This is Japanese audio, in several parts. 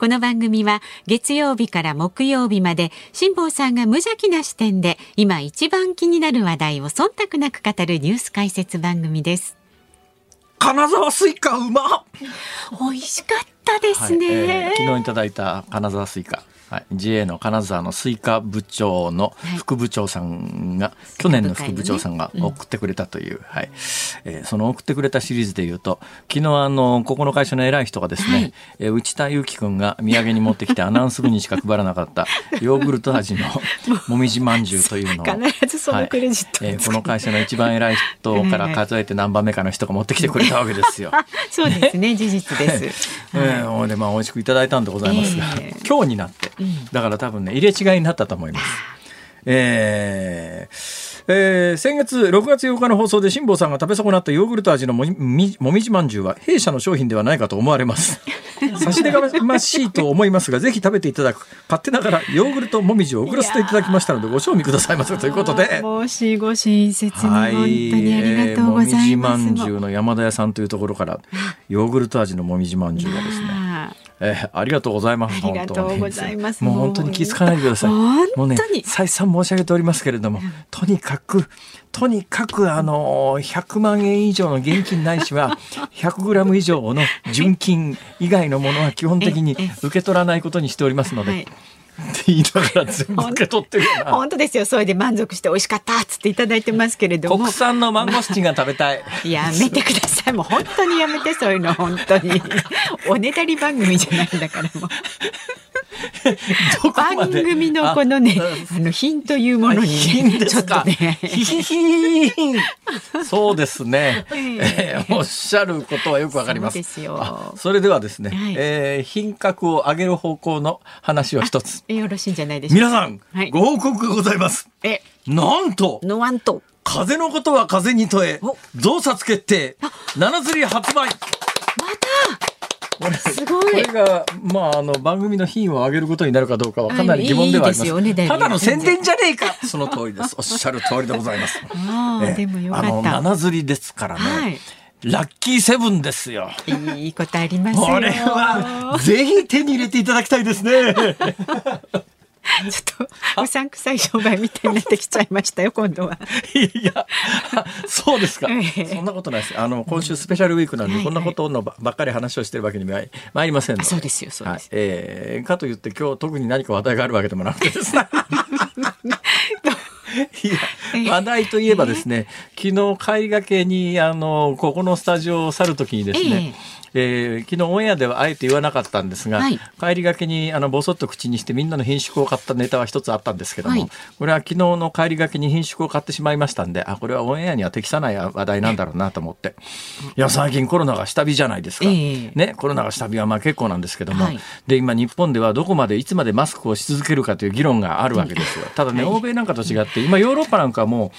この番組は月曜日から木曜日まで辛坊さんが無邪気な視点で今一番気になる話題を忖度なく語るニュース解説番組です。金沢スイカうま 美味しかったですね。はいえー昨日いただいた金沢スイカ、はい、JA の金沢のスイカ部長の副部長さんが、去年の副部長さんが送ってくれたという、はい。えーその送ってくれたシリーズでいうと昨日あのここの会社の偉い人がですね、はい。えー内田雄基君が土産に持ってきてアナウンス部にしか配らなかった ヨーグルト味のもみじまんじゅうというのを必ずそのクレジットをはい。えーこの会社の一番偉い人から数えて何番目かの人が持ってきてくれたわけですよ。そうですね、事実です。えーでまあ美味しくいただいたんでございますが、ええ今日になって、だから多分ね入れ違いになったと思います。えーえー先月6月8日の放送で辛坊さんが食べ損なったヨーグルト味のもみみもみじまんじゅうは弊社の商品ではないかと思われます。差し出がましいと思いますが、ぜひ食べていただく。勝手ながらヨーグルトもみじを送らせていただきましたので、ご賞味くださいませということで。ご親切にはい、本当にありがとうございます。えーもみじまんじゅうの山田屋さんというところからヨーグルト味のもみじまんじゅうがですね、あえーありがとうございます。ありがとうございます。もう本当に気づかないでください。本当に。もうね、再三申し上げておりますけれども、とにかく、とにかく、あのー、100万円以上の現金ないしは、100グラム以上の純金以外のものは基本的にええ。受け取らないことにしておりますので、はいって言いながら全部受け取ってるな。本当 ですよ。それで満足して美味しかったっつっていただいてますけれども国。産のマンゴスチンが食べたい。やめてください。もう本当にやめてそういうの本当に。おねだり番組じゃないんだからもう。番で？組のこのね、あの品というものにね、ちょ。ね。そうですね。ええーおっしゃることはよくわかります。そそれではですね、はいえー品格を上げる方向の話を一つ。よろしいんじゃないでしょうか。皆さん、はいご報告がございます。え、なんと、ノワンと。風のことは風に問えお、増刷決定、七釣り発売。これ すごいこれが、まあ、あの、番組の品を上げることになるかどうかはかなり疑問ではあります。いいですよねただの宣伝じゃねえかその通りです。おっしゃる通りでございます。ああ、ええでもよかあの、った。七釣りですからね。はいラッキーセブンですよ。いいことありますよ。これは、ぜひ手に入れていただきたいですね。ちょっとうさんくさい商売みたいになってきちゃいましたよ今度は。いや、そうですかええ。そんなことないです。あの、今週スペシャルウィークなんで、はいこんなことのばばっかり話をしてるわけにまい参りませんので。そうですよそうですはい。えーかといって今日特に何か話題があるわけでもなくてですね。いや話題といえばですね、昨日帰りがけにあのここのスタジオを去るときにですね、えー昨日オンエアではあえて言わなかったんですが、はい。帰りがけにあのぼそっと口にしてみんなの品種を買ったネタは一つあったんですけども、はい。これは昨日の帰りがけに品種を買ってしまいましたんであこれはオンエアには適さない話題なんだろうなと思って。いや最近コロナが下火じゃないですか、ええ。ね、コロナが下火はまあ結構なんですけども、はい。で今日本ではどこまでいつまでマスクをし続けるかという議論があるわけですよ。ただね、欧米なんかと違って今ヨーロッパなんかはもう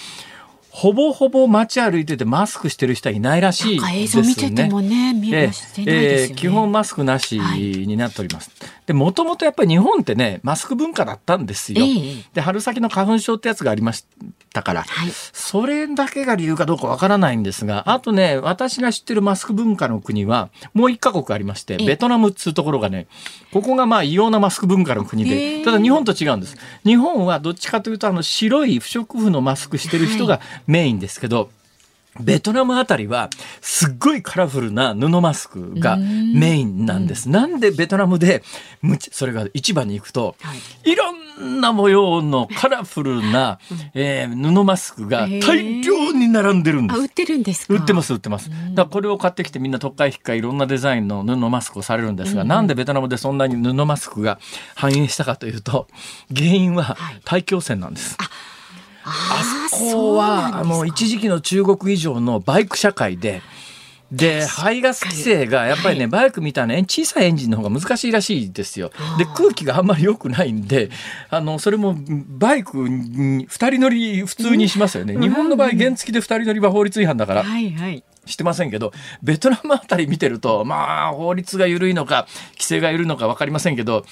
ほぼほぼ街歩いててマスクしてる人はいないらしいですね。像見ててもね見えしてないですよね基本マスクなしになっております。で、もともとやっぱり日本ってね、マスク文化だったんですよ。ええで、春先の花粉症ってやつがありましたから、はいそれだけが理由かどうかわからないんですが、あとね、私が知ってるマスク文化の国は、もう一カ国ありまして、ええベトナムっつうところがね、ここがまあ異様なマスク文化の国へで、えただ日本と違うんです。日本はどっちかというと、あの、白い不織布のマスクしてる人がメインですけど、ベトナムあたりはすっごいカラフルな布マスクがメインなんです。なんでベトナムでむちそれが市場に行くと、、はいろんな模様のカラフルな、えー布マスクが大量に並んでるんですあ売っ。てるんですか？売ってます売ってます。だこれを買ってきてみんな特会引っかいろんなデザインの布マスクをされるんですが、なんでベトナムでそんなに布マスクが繁栄したかというと原因は大気汚染なんです。ああそこは一時期の中国以上のバイク社会でで排ガス規制がやっぱりね、バイクみたいな小さいエンジンの方が難しいらしいですよ。で空気があんまり良くないんであのそれもバイク2人乗り普通にしますよね。日本の場合原付で2人乗りは法律違反だから。はいはいしてませんけどベトナムあたり見てるとまあ法律が緩いのか規制が緩いのか分かりませんけど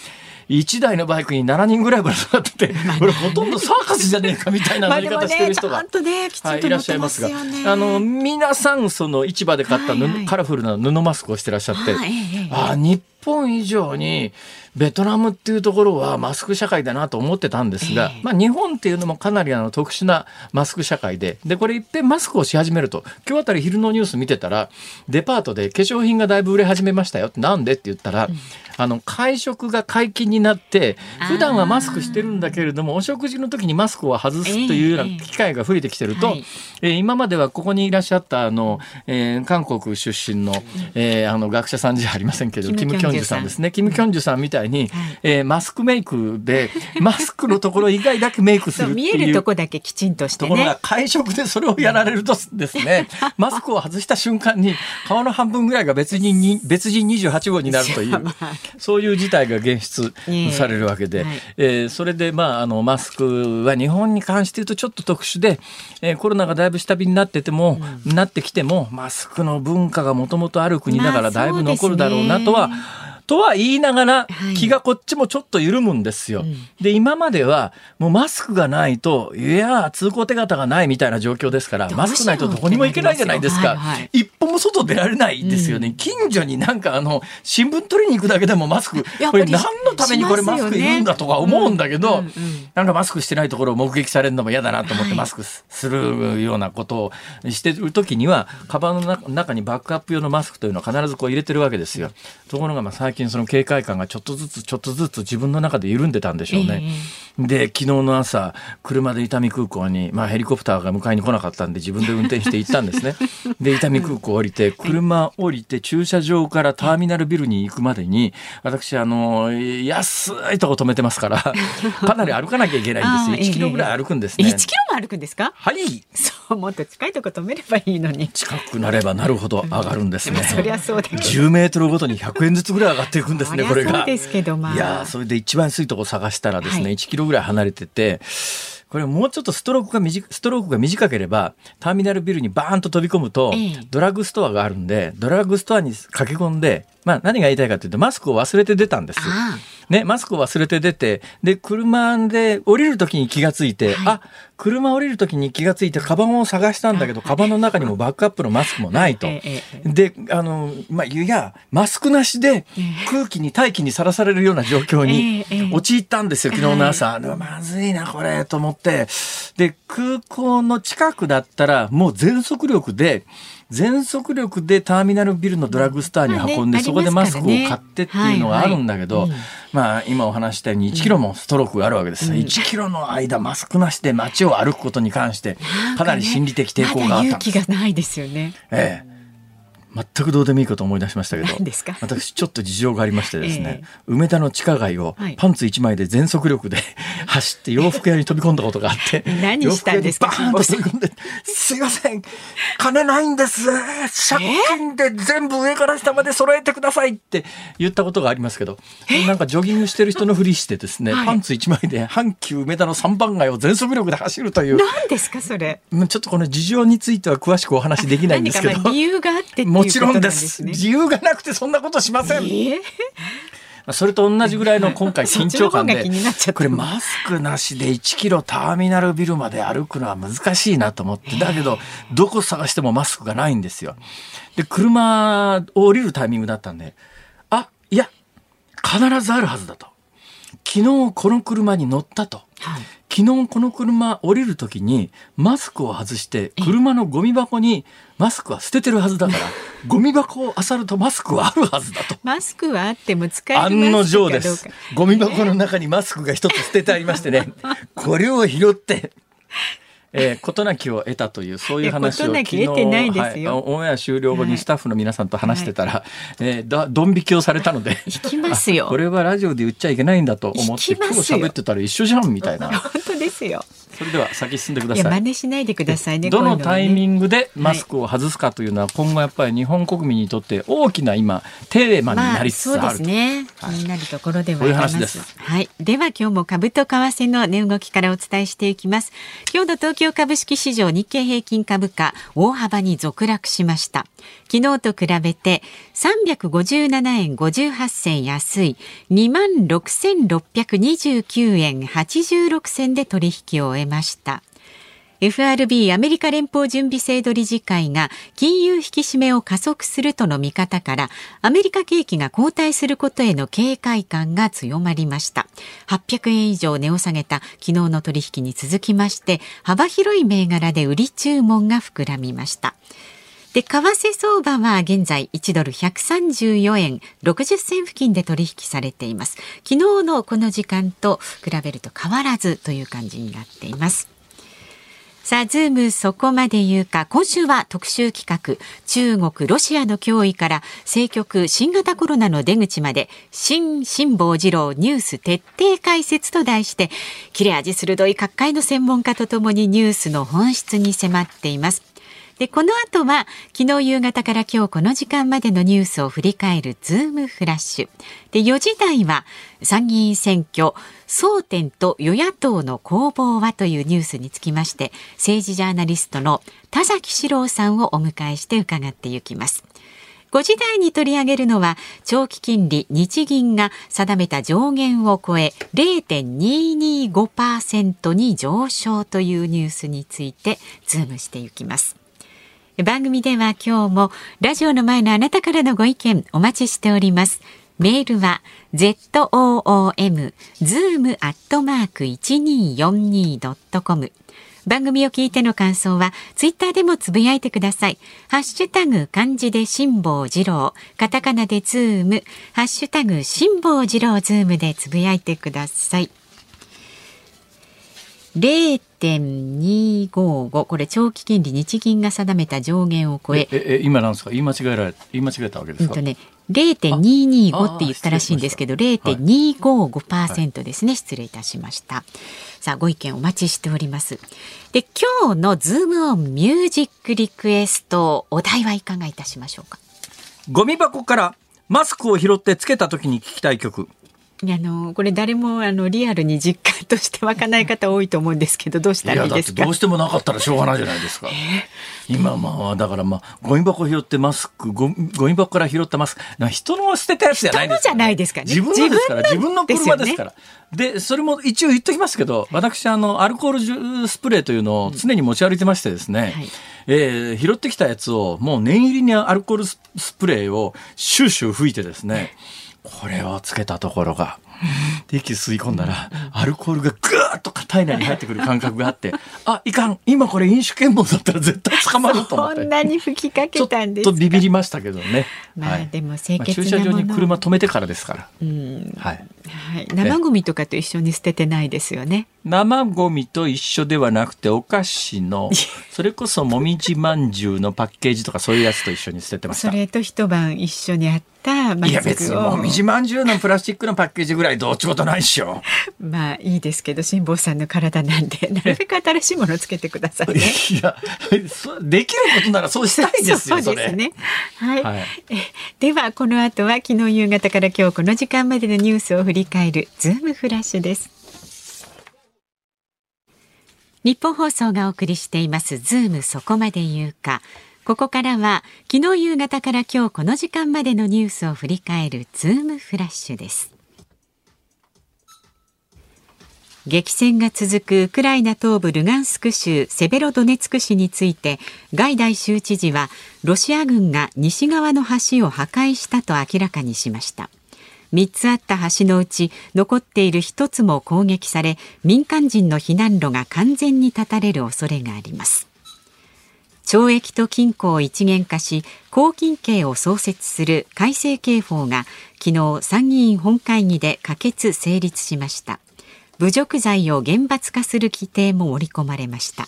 1台のバイクに7人ぐらいぶら下がってて、これほとんどサーカスじゃねえかみたいな乗り方してる人が、い、いらっしゃいますがあの皆さんその市場で買った、カラフルな布マスクをしてらっしゃって、はい、あ日本以上にベトナムっていうところはマスク社会だなと思ってたんですが、まあ、日本っていうのもかなりあの特殊なマスク社会ででこれいっぺんマスクをし始めると今日あたり昼のニュース見てたらデパートで化粧品がだいぶ売れ始めましたよってなんでって言ったら、うん。あの会食が解禁になって普段はマスクしてるんだけれどもお食事の時にマスクを外すというような機会が増えてきてると、えーはい、えー、今まではここにいらっしゃったあの、えー、韓国出身の,、えー、あの学者さんじゃありませんけどキム・キョンジュさん。ですね。キム・キョンジュさんみたいに、はい、えー、マスクメイクで マスクのところ以外だけメイクする見えるとこだけきちんとして、ね、ところが会食でそれをやられるとですね マスクを外した瞬間に顔の半分ぐらいが別人に 別人28号になるというそう。いう事態が現出されるわけで、えーはい、えー、それで、まあ、あのマスクは日本に関して言うとちょっと特殊で、えー、コロナがだいぶ下火になってても、うん、なってきてもマスクの文化がもともとある国だからだいぶ残るだろうなとは、まあとは言いながら、気がこっちもちょっと緩むんですよ。はい、で、今までは、もうマスクがないと、いや、通行手形がないみたいな状況ですから、マスクないとどこにも行けないじゃないですか。はいはい、一歩も外出られないですよね。うん、近所になんかあの、新聞取りに行くだけでもマスク、これ何のためにこれマスクいるんだとか思うんだけど、なんかマスクしてないところを目撃されるのも嫌だなと思ってマスクするようなことをしてる時には、カバンの中にバックアップ用のマスクというのを必ずこう入れてるわけですよ。ところがまあ最近近その警戒感がちょっとずつちょっとずつ自分の中で緩んでたんでしょうね。えー、で昨日の朝車で伊丹空港に、まあ、ヘリコプターが迎えに来なかったんで自分で運転して行ったんですね。で伊丹空港降りて車降りて駐車場からターミナルビルに行くまでに私あの安いとこ止めてますから かなり歩かなきゃいけないんですよ。1キロぐらい歩くんですね。1キロも歩くんですか？はいそうもっと近いとこ止めればいいのに近くなればなるほど上がるんですね。そりゃそうだ10メートルごとに100円ずつぐらい上がっていくんですねこれが。そうですけどまあ。いやそれで一番安いとこ探したらですね、はい、1キロぐらい離れてて。これもうちょっとストロークが短ストロークが短ければターミナルビルにバーンと飛び込むと、ドラッグストアがあるんでドラッグストアに駆け込んで、まあ、何が言いたいかというとマスクを忘れて出たんです。ね、マスクを忘れて出て、で、車で降りるときに気がついて、はい、あ、車降りるときに気がついて、カバンを探したんだけど、カバンの中にもバックアップのマスクもないと。で、あの、まあ、いや、マスクなしで空気に、大気にさらされるような状況に陥ったんですよ、昨日の朝。まずいな、これ、と思って。で、空港の近くだったら、もう全速力で、全速力でターミナルビルのドラッグストアに運んで、そこでマスクを買ってっていうのがあるんだけど、まあ今お話したように1キロもストロークがあるわけです、うん、1キロの間マスクなしで街を歩くことに関してかなり心理的抵抗があったんです。勇気がないですよね。ええ全くどうでもいいこと思い出しましたけど私ちょっと事情がありましてですね、えー、梅田の地下街をパンツ1枚で全速力で 走って洋服屋に飛び込んだことがあって何したんですか？バーンと飛び込んですいません。金ないんです。借金で全部上から下まで揃えてくださいって言ったことがありますけどなんかジョギングしてる人のふりしてですね、パンツ1枚で阪急梅田の3番街を全速力で走るという何ですかそれ？ちょっとこの事情については詳しくお話できないんですけど。理由があってもちろんです。自由がなくてそんなことしません。えー？それと同じぐらいの今回緊張感で、これマスクなしで1キロターミナルビルまで歩くのは難しいなと思って、だけど、どこ探してもマスクがないんですよ。で、車を降りるタイミングだったんで、あ、いや、必ずあるはずだと。昨日この車に乗ったと。はい昨日この車降りる時にマスクを外して車のゴミ箱にマスクは捨ててるはずだから ゴミ箱を漁るとマスクはあるはずだと。マスクはあっても使える案の定です。ゴミ箱の中にマスクが一つ捨ててありましてね。これを拾ってえー、事なきを得たというそういう話を昨日、はい、オンエア終了後にスタッフの皆さんと話してたら、はい、えー、だドン引きをされたので。行きますよ。これはラジオで言っちゃいけないんだと思って今日喋ってたら一緒じゃんみたいな。本当でですよ。それでは先進んでくだいやさい。真似しないでくださいね。どのタイミグングでマスクを外すかというのは今後やっぱり日本国民にとって大きな今テーマになりつつそうであると。すね。気になるところではあります。話ですはい。では今日も株と為替の値動きからお伝えしていきます。今日の東京株式市場日経平均株価大幅に続落しました。昨日と比べて357円58銭安い。26,629円86銭で取引を終えました。FRB アメリカ連邦準備制度理事会が金融引き締めを加速するとの見方からアメリカ景気が後退することへの警戒感が強まりました。800円以上値を下げた昨日の取引に続きまして幅広い銘柄で売り注文が膨らみました。で、為替相場は現在1ドル134円60銭付近で取引されています。昨日のこの時間と比べると変わらずという感じになっています。さあ、ズームそこまで言うか、今週は特集企画、中国、ロシアの脅威から政局、新型コロナの出口まで、新辛坊治郎ニュース徹底解説と題して、切れ味鋭い各界の専門家とともにニュースの本質に迫っています。で、この後は、昨日夕方から今日この時間までのニュースを振り返るズームフラッシュ。で、4時台は、参議院選挙、争点と与野党の攻防はというニュースにつきまして、政治ジャーナリストの田崎史郎さんをお迎えして伺っていきます。5時台に取り上げるのは長期金利日銀が定めた上限を超え0.225%に上昇というニュースについてズームしていきます。番組では今日もラジオの前のあなたからのご意見お待ちしております。メールは zoom zoom アットマーク 1242.com 番組を聞いての感想はツイッターでもつぶやいてください。ハッシュタグ漢字で辛坊治郎、カタカナでズーム、ハッシュタグ辛坊治郎ズームでつぶやいてください。0.255これ長期金利日銀が定めた上限を超え。ええ今なんですか？言い間違えられ言い間違えたわけですか？うんとね0.225って言ったらしいんですけど0.255%ですね、失礼いたしました。さあご意見お待ちしております。で今日のズームオンミュージックリクエストお題はいかがいたしましょうか？ゴミ箱からマスクを拾ってつけた時に聞きたい曲。あのこれ誰もあのリアルに実感として湧かない方多いと思うんですけどどうしたらいいですか？どうしてもなかったらしょうがないじゃないですか。今まあだからまあゴミ箱拾ってマスクゴミゴミ箱から拾ったマスク。な人の捨てたやつじゃないです人のじゃないですかね自分のですから自分の車ですから。でそれも一応言っときますけど私あのアルコールジュスプレーというのを常に持ち歩いてましてですね、はい。えー拾ってきたやつをもう念入りにアルコールススプレーをシューシュー吹いてですねこれをつけたところがで 息吸い込んだらアルコールがぐーっと体内に入ってくる感覚があって あいかん今これ飲酒検問だったら絶対捕まると思ってそんなに吹きかけちょたんですか？っとビビりましたけどね。まあはいでも清まあ潔駐車場に車止めてからですから。うんはい。はい、生ゴミとかと一緒に捨ててないですよね。生ゴミと一緒ではなくてお菓子のそれこそもみじまんじゅうのパッケージとかそういうやつと一緒に捨ててました。それと一晩一緒にあったマいや別にもみじまんじゅうのプラスチックのパッケージぐらいどっちことないっしょ。まあいいですけど辛坊さんの体なんでなるべく新しいものをつけてくださいね。いやそできることならそうしたいですよそうですね。はい。はいえではこの後は昨日夕方から今日この時間までのニュースを振り返るズームフラッシュです。日本放送がお送りしていますズームそこまで言うか。ここからは昨日夕方から今日この時間までのニュースを振り返るズームフラッシュです。激戦が続くウクライナ東部ルガンスク州セベロドネツク市についてガイダイ州知事はロシア軍が西側の橋を破壊したと明らかにしました3つあった橋のうち残っている1つも攻撃され民間人の避難路が完全に断たれる恐れがあります懲役と禁錮を一元化し拘禁刑を創設する改正刑法が昨日参議院本会議で可決成立しました。侮辱罪を厳罰化する規定も盛り込まれました。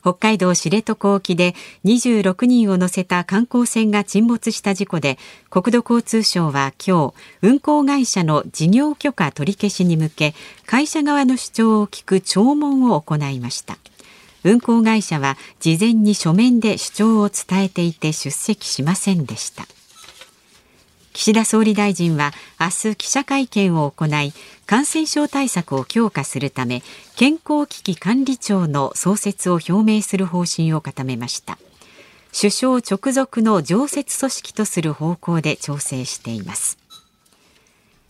北海道知床沖で26人を乗せた観光船が沈没した事故で国土交通省は今日運航会社の事業許可取り消しに向け会社側の主張を聞く聴聞を行いました。運航会社は事前に書面で主張を伝えていて出席しませんでした。岸田総理大臣は明日記者会見を行い感染症対策を強化するため健康危機管理庁の創設を表明する方針を固めました。首相直属の常設組織とする方向で調整しています。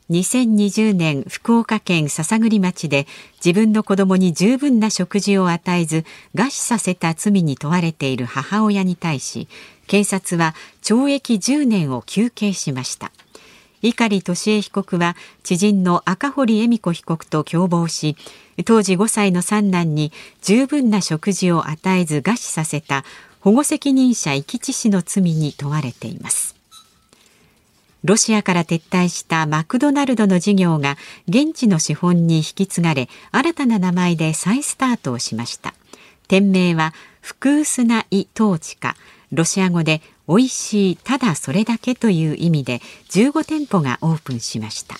2020年福岡県篠栗町で自分の子供に十分な食事を与えず餓死させた罪に問われている母親に対し検察は懲役10年を求刑しました。碇利恵被告は知人の赤堀恵美子被告と共謀し当時5歳の三男に十分な食事を与えず餓死させた保護責任者遺棄致死の罪に問われています。ロシアから撤退したマクドナルドの事業が現地の資本に引き継がれ新たな名前で再スタートをしました。店名は福薄なイトーチカロシア語で美味しいただそれだけという意味で15店舗がオープンしました。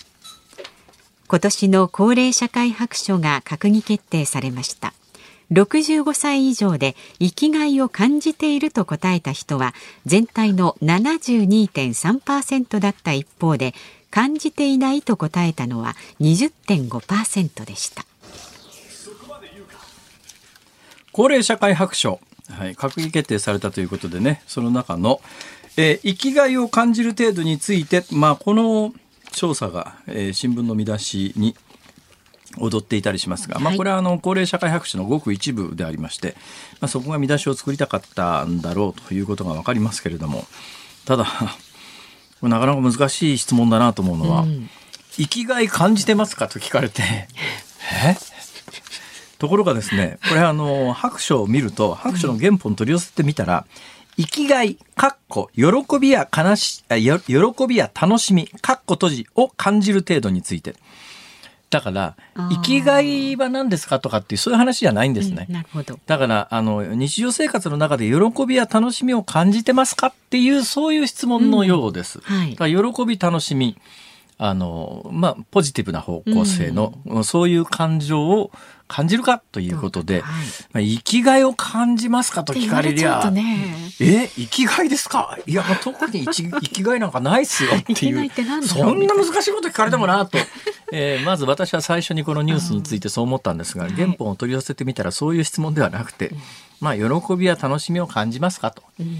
今年の高齢社会白書が閣議決定されました。65歳以上で生きがいを感じていると答えた人は全体の72.3%だった一方で感じていないと答えたのは20.5%でした。高齢社会白書。はい、閣議決定されたということでね、その中の、えー、生きがいを感じる程度について、まあ、この調査が、えー、新聞の見出しに踊っていたりしますが、まあ、これはあの高齢社会白書のごく一部でありまして、まあ、そこが見出しを作りたかったんだろうということが分かりますけれどもただ なかなか難しい質問だなと思うのは、うん、生きがい感じてますかと聞かれて え？ところがですね、これあの、白書を見ると、白書の原本取り寄せてみたら、生きがい、かっこ、喜びや悲し、喜びや楽しみ、かっこ閉じを感じる程度について。だから、生きがいは何ですかとかっていう、そういう話じゃないんですね。うん、なるほど。だから、あの、日常生活の中で喜びや楽しみを感じてますかっていう、そういう質問のようです。うんはい、だから喜び、楽しみ。あの、まあ、ポジティブな方向性の、うん、そういう感情を感じるかということで、はい、まあ、生きがいを感じますかと聞かれりゃ、ね、え、生きがいですか？いや、特に 生きがいなんかないっすよっていう、そんな難しいこと聞かれてもなと、えー、まず私は最初にこのニュースについてそう思ったんですが、原本を取り寄せてみたらそういう質問ではなくて、まあ、喜びや楽しみを感じますかと。うんうん、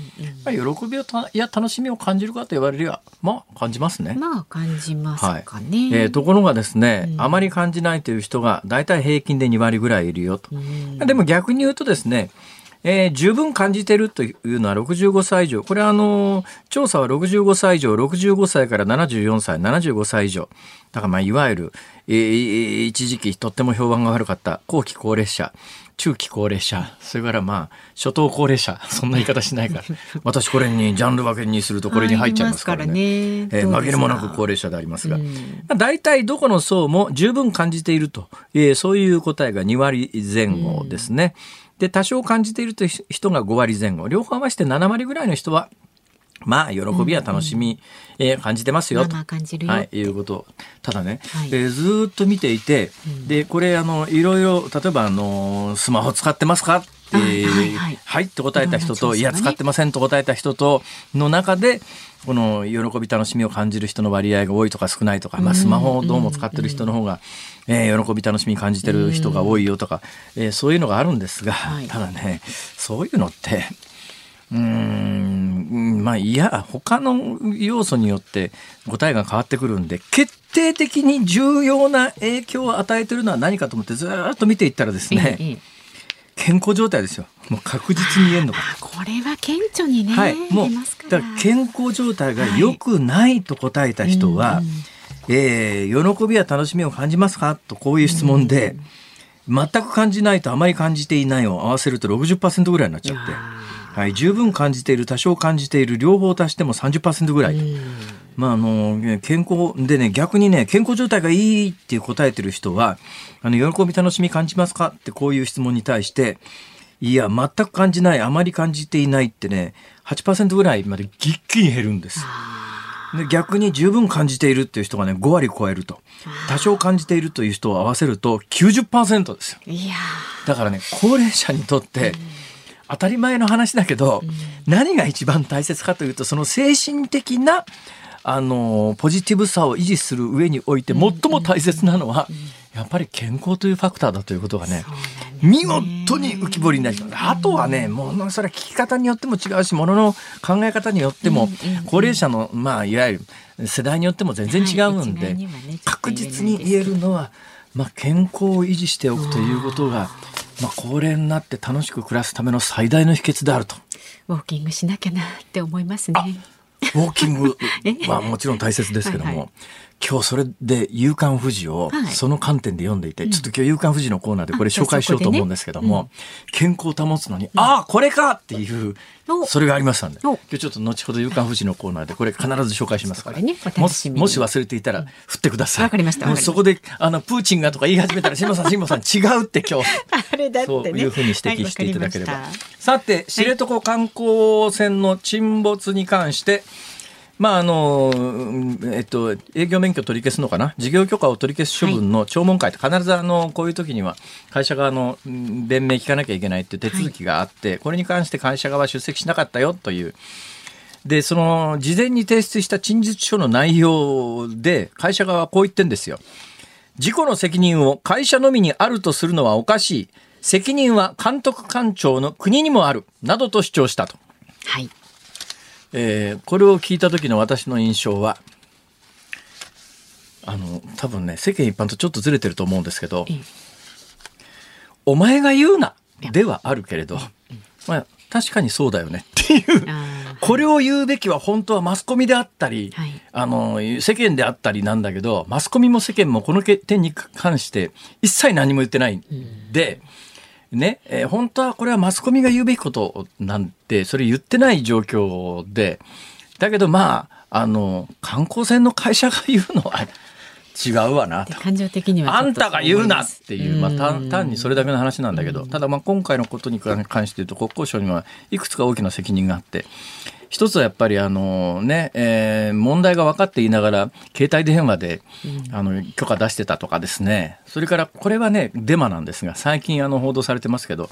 まあ、喜びをたや楽しみを感じるかと言われりゃ、まあ、感じますね。まあ、感じますかね。はい、えー、ところがですね、うん、あまり感じないという人が大体平均で2割ぐらいいるよと。うん、でも逆に言うとですね、えー、十分感じてるというのは65歳以上。これはあの、調査は65歳以上、65歳から74歳、75歳以上。だからまあ、いわゆる、えー、一時期とっても評判が悪かった後期高齢者。中期高齢者、それからまあ、初等高齢者、そんな言い方しないから、私これにジャンル分けにするとこれに入っちゃいますからね。ね。えー、紛れもなく高齢者でありますが、うん、まあ、大体どこの層も十分感じていると、えー、そういう答えが2割前後ですね。うん、で、多少感じているという人が5割前後、両方合わせて7割ぐらいの人は、まあ、喜びや楽しみ、うん、えー、感じてますよ。と、まあ、感じるよ。はい、いうこと。ただね、はい、えー、ずっと見ていて、うん、で、これ、あの、いろいろ、例えば、あの、スマホ使ってますか？って、はいはいはい、はいって答えた人と、ね、いや、使ってませんと答えた人と、の中で、この喜び楽しみを感じる人の割合が多いとか少ないとか、まあ、スマホをどうも使ってる人の方が、えー、喜び楽しみ感じてる人が多いよとか、えー、そういうのがあるんですが、ただねそういうのってうんまあいや他の要素によって答えが変わってくるんで決定的に重要な影響を与えてるのは何かと思ってずっと見ていったらですね、ええ、健康状態ですよ。もう確実に言えるのか。これは顕著にね、はい、もうだから健康状態が良くないと答えた人は、はい、えー、喜びや楽しみを感じますか？とこういう質問で、全く感じないとあまり感じていないを合わせると60%ぐらいになっちゃって。はい、十分感じている多少感じている両方足しても30%ぐらいと。まあ、あの健康でね逆にね健康状態がいいって答えてる人はあの喜び楽しみ感じますか？ってこういう質問に対していや全く感じないあまり感じていないってね8%ぐらいまでぎっきり減るんです。で逆に十分感じているっていう人がね5割超えると。多少感じているという人を合わせると90%ですよ。いやだからね高齢者にとって当たり前の話だけど、何が一番大切かというとその精神的なあのポジティブさを維持する上において最も大切なのは、やっぱり健康というファクターだということがね見事に浮き彫りになります。あとはねものそれは聞き方によっても違うしものの考え方によっても、高齢者のまあいわゆる世代によっても全然違うんで、はい。ね確実に言えるのは、まあ、健康を維持しておくということが、まあ、高齢になって楽しく暮らすための最大の秘訣であると。ウォーキングしなきゃなって思いますね。ウォーキング はもちろん大切ですけども、はいはい今日それで「夕刊富士」をはい。その観点で読んでいて、ちょっと今日「夕刊富士」のコーナーでこれ紹介しようと思うんですけども、健康を保つのに、ああこれかっていうお。それがありましたんで。お。今日ちょっと後ほど「夕刊富士」のコーナーでこれ必ず紹介しますから、ね。おも楽しもし忘れていたら振ってください。わかりましたわかりました。そこであのプーチンがとか言い始めたら辛坊さん辛坊さん違うって今日。あれだってね。そういうふうに指摘していただければ。はいさて、知床観光船の沈没に関して、まああのうんえっと、営業免許取り消すのかな？事業許可を取り消す処分の聴聞会って必ずあのこういう時には会社側のうん弁明聞かなきゃいけないっていう手続きがあって、これに関して会社側は出席しなかったよというでその事前に提出した陳述書の内容で会社側はこう言ってんですよ。事故の責任を会社のみにあるとするのはおかしい。責任は監督官庁の国にもある。などと主張したと。はい。えーこれを聞いた時の私の印象は、あの、多分ね、世間一般とちょっとずれてると思うんですけどええ、お前が言うなではあるけれど、まあ、確かにそうだよね。っていう。あこれを言うべきは本当はマスコミであったり、はい。あの世間であったりなんだけどマスコミも世間もこの点に関して一切何も言ってないんで、ねえー本当はこれはマスコミが言うべきことなんてそれ言ってない状況でだけどまああの観光船の会社が言うのは違うわな。感情的にはあんたが言うなっていう、まあ、単にそれだけの話なんだけど、ただまあ今回のことに関して言うと国交省にはいくつか大きな責任があって一つはやっぱりあのね、えー問題が分かっていながら携帯電話で、あの許可出してたとかですね。それからこれはねデマなんですが最近あの報道されてますけど、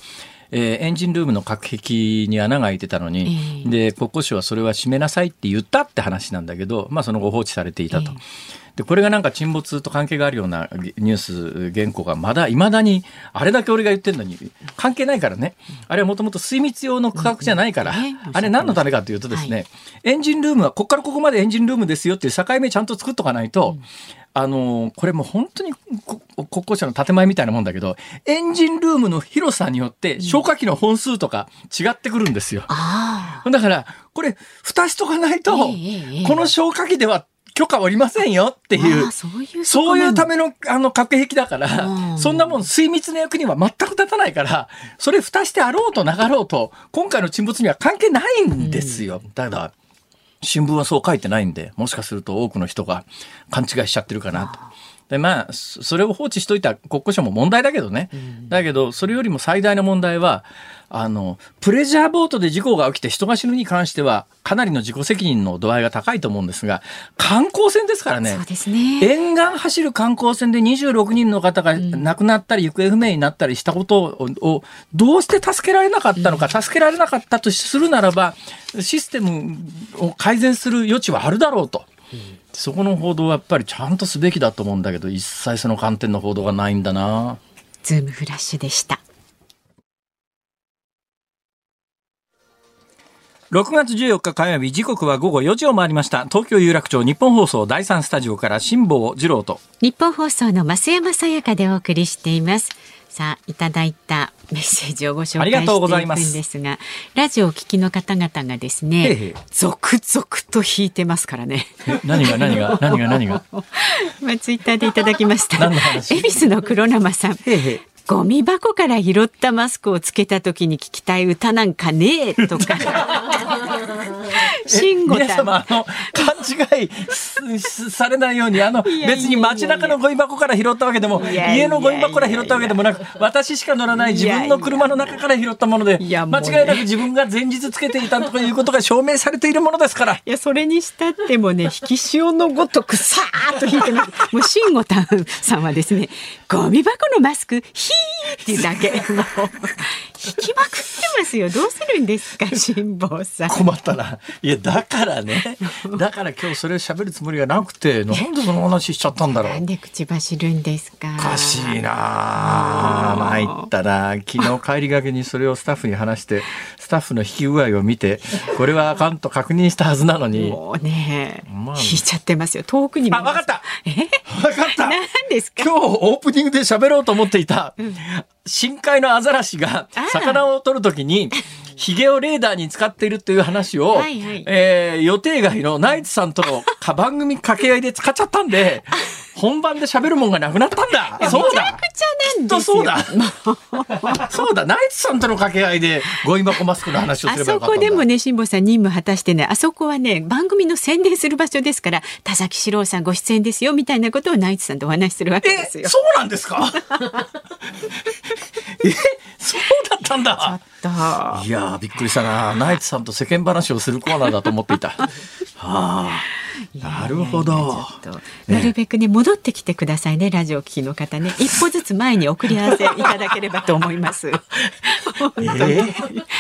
えーエンジンルームの隔壁に穴が開いてたのに、ええ。で国交省はそれは閉めなさいって言ったって話なんだけど、まあ、その後放置されていたと。えでこれがなんか沈没と関係があるようなニュース原稿がまだいまだにあれだけ俺が言ってるのに関係ないからね。あれはもともと水密用の区画じゃないから、あれ何のためかというとですね、エンジンルームはここからここまでエンジンルームですよっていう境目ちゃんと作っとかないと、あのこれもう本当にこ国交省の建前みたいなもんだけどエンジンルームの広さによって消火器の本数とか違ってくるんですよ。あだからこれ蓋しとかないと、この消火器では許可おりませんよってあ。いうそういうためめのあの隔壁だから、うんそんなもん水密な役には全く立たないから、それ蓋してあろうとなかろうと、今回の沈没には関係ないんですよ。だから、新聞はそう書いてないんで、もしかすると多くの人が勘違いしちゃってるかなと。でまあそそれを放置しといた国交省も問題だけどね、だけどそれよりも最大の問題はあのプレジャーボートで事故が起きて人が死ぬに関してはかなりの自己責任の度合いが高いと思うんですが観光船ですからね。そうですね。沿岸走る観光船で26人の方が亡くなったり行方不明になったりしたことををどうして助けられなかったのか、助けられなかったとするならばシステムを改善する余地はあるだろうと。そこの報道はやっぱりちゃんとすべきだと思うんだけど一切その観点の報道がないんだな。ズームフラッシュでした。6月14日火曜日時刻は午後4時を回りました東京有楽町日本放送第三スタジオから辛坊治郎と日本放送の増山さやかでお送りしています。さあ、いただいたメッセージをご紹介していくんますですが、ラジオを聞きの方々がですね続々と引いてますからね。え何が何が何が何が？まあ、ツイッターでいただきました。恵比寿の黒生さん。へいへいゴミ箱から拾ったマスクをつけた時に聞きたい歌なんかねえとか。慎吾皆た様あの勘違いされないように、あの、別に街中のゴミ箱から拾ったわけでも、家のゴミ箱から拾ったわけでもなく、私しか乗らない自分の車の中から拾ったもので、間違いなく自分が前日つけていたということが証明されているものですから。いや、それにしたってもね、引き潮のごとくさーっと引いてます。もう、慎吾たん さんはですね、ゴミ箱のマスク、ヒーっていうだけ。もう、引きまくってますよ。どうするんですか、辛坊さん。困ったな。いや、だからね。だから今日それ喋るつもりがなくて、なんでその話しちゃったんだろう。なんで口走るんですか。おかしいな参ったな昨日帰りがけにそれをスタッフに話して、スタッフの引き具合を見て、これはあかんと確認したはずなのに。もうね、まあ、引いちゃってますよ。遠くにあ、わかった。え？わかった。何ですか？今日オープニングで喋ろうと思っていた、うん、深海のアザラシが魚を取るときに、ヒゲをレーダーに使っているという話を、はいはい、えー、予定外のナイツさんとの番組掛け合いで使っちゃったんで、本番で喋るもんがなくなったんだ。そうだ。めちゃくちゃなんですよ。そうだ。そうだ。ナイツさんとの掛け合いでゴミ箱マスクの話をすればよかったあそこでもね、辛坊さん任務果たしてね、あそこはね、番組の宣伝する場所ですから、田崎史郎さんご出演ですよみたいなことをナイツさんとお話しするわけですよ。そうなんですか？え、そうだったんだ。いややびっくりしたな。ナイツさんと世間話をするコーナーだと思っていた。は あ なるほど。なるべくね、ええ、戻ってきてくださいねラジオ聴きの方ね。一歩ずつ前に送り合わせいただければと思います。えー、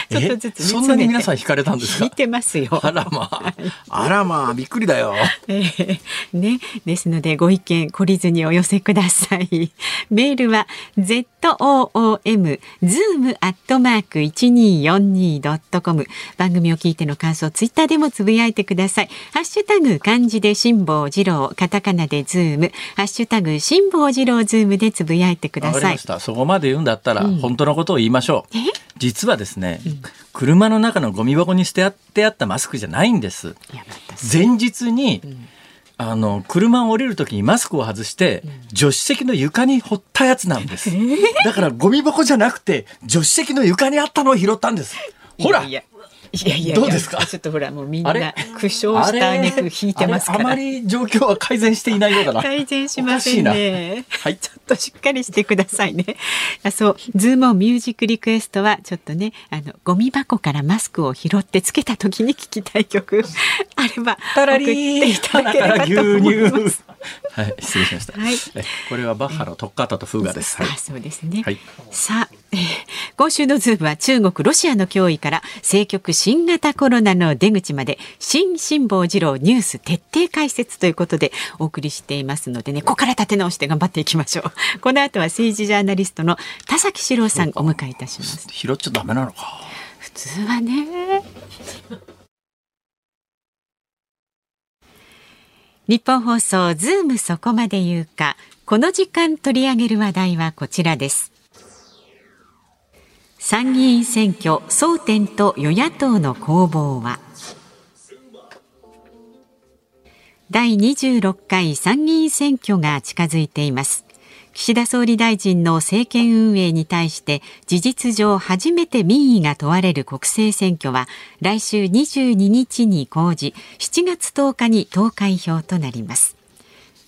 ちょっとずつ、そんなに皆さん引かれたんですか？てますよ。あらまああらまあびっくりだよ、えー、ねですのでご意見懲りずにお寄せください。メールは ZOOM ズームアットマーク1 2 4 2ドットコム。番組を聞いての感想ツイッターでもつぶやいてください。ハッシュタグ漢字で辛坊治郎カタカナでズーム。ハッシュタグ辛坊治郎ズームでつぶやいてください。そこまで言うんだったら、本当のことを言いましょう。実はですね、うん、車の中のゴミ箱に捨てあってあったマスクじゃないんです。前日に、うん。あの車を降りるときにマスクを外して助手席の床に掘ったやつなんです、だからゴミ箱じゃなくて助手席の床にあったのを拾ったんです。ほらいや。いやいやどうですか？ちょっとほらもうみんな苦笑した挙句引いてますから。あまり状況は改善していないようだな。改善しませんね。はい。ちょっとしっかりしてくださいね。あそう。ズームミュージックリクエストはちょっとねあのゴミ箱からマスクを拾ってつけた時に聞きたい曲。あれば送っていただければと思います。はい、失礼しました。はい、これはバッハのトッカータとフーガです。はい、そうですね。はい、さあ、えー、今週のズームは中国ロシアの脅威から政局新型コロナの出口まで新辛坊治郎ニュース徹底解説ということでお送りしていますのでね、ここから立て直して頑張っていきましょう。この後は政治ジャーナリストの田崎史郎さんお迎えいたします。拾っちゃダメなのか。普通はね。日本放送ズームそこまで言うかこの時間取り上げる話題はこちらです参議院選挙争点と与野党の攻防は。第26回参議院選挙が近づいています。岸田総理大臣の政権運営に対して事実上初めて民意が問われる国政選挙は来週22日に公示。7月10日に投開票となります。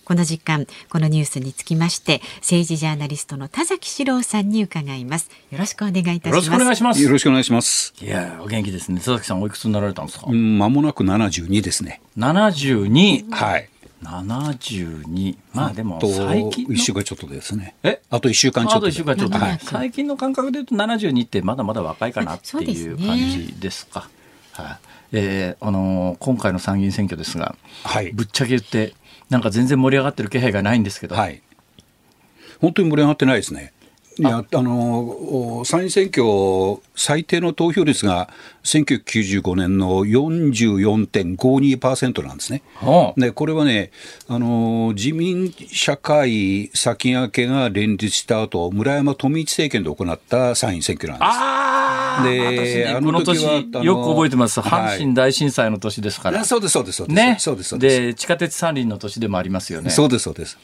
この時間このニュースにつきまして政治ジャーナリストの田崎史郎さんに伺います。よろしくお願いいたします。よろしくお願いします。よろしくお願いします。いやお元気ですね。田崎さんおいくつになられたんですか？間もなく72ですね。72はい。72まあでも最近1週間ちょっとですね。え？あと1週間ちょっとあと1週間ちょっと、はい、最近の感覚で言うと72ってまだまだ若いかなっていう感じですか、はい、あ、えー、あのー、今回の参議院選挙ですが、はい、ぶっちゃけ言ってなんか全然盛り上がってる気配がないんですけど、はい、本当に盛り上がってないですね。いやあの参院選挙、最低の投票率が1995年の44.52%なんですね。はあ、でこれはねあの、自民社会先駆けが連立した後村山富一政権で行った参院選挙なんです。あで、ね、あの時はよく覚えてます、阪神大震災の年ですから。そうです、そうです、そうです。ね、そうです、そうです。で、地下鉄三輪の年でもありますよね。そうです、そうです。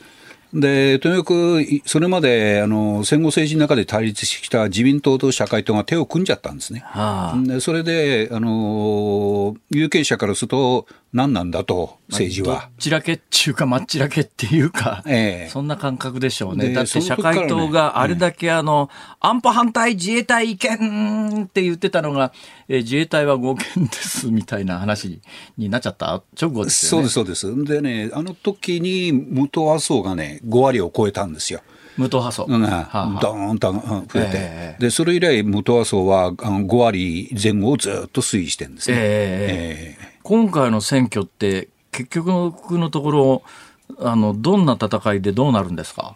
でとにかくそれまであの戦後政治の中で対立してきた自民党と社会党が手を組んじゃったんですね。はあ、でそれであの有権者からすると何なんだと、政治は。どっちらけっていうか、まっちらけっていうか、ええそんな感覚でしょうね。でだって社会党があれだけあの、安保反対自衛隊意見って言ってたのが、えー自衛隊は合憲ですみたいな話になっちゃった直後ですよね。そうです、そうです。でね、あの時に無党麻生がね、5割を超えたんですよ。無党派層。うん、はあはあドーンとうん増えて、ええでそれ以来、無党麻生はあの5割前後をずっと推移してるんですね。えええ今回の選挙って結局のところあのどんな戦いでどうなるんですか？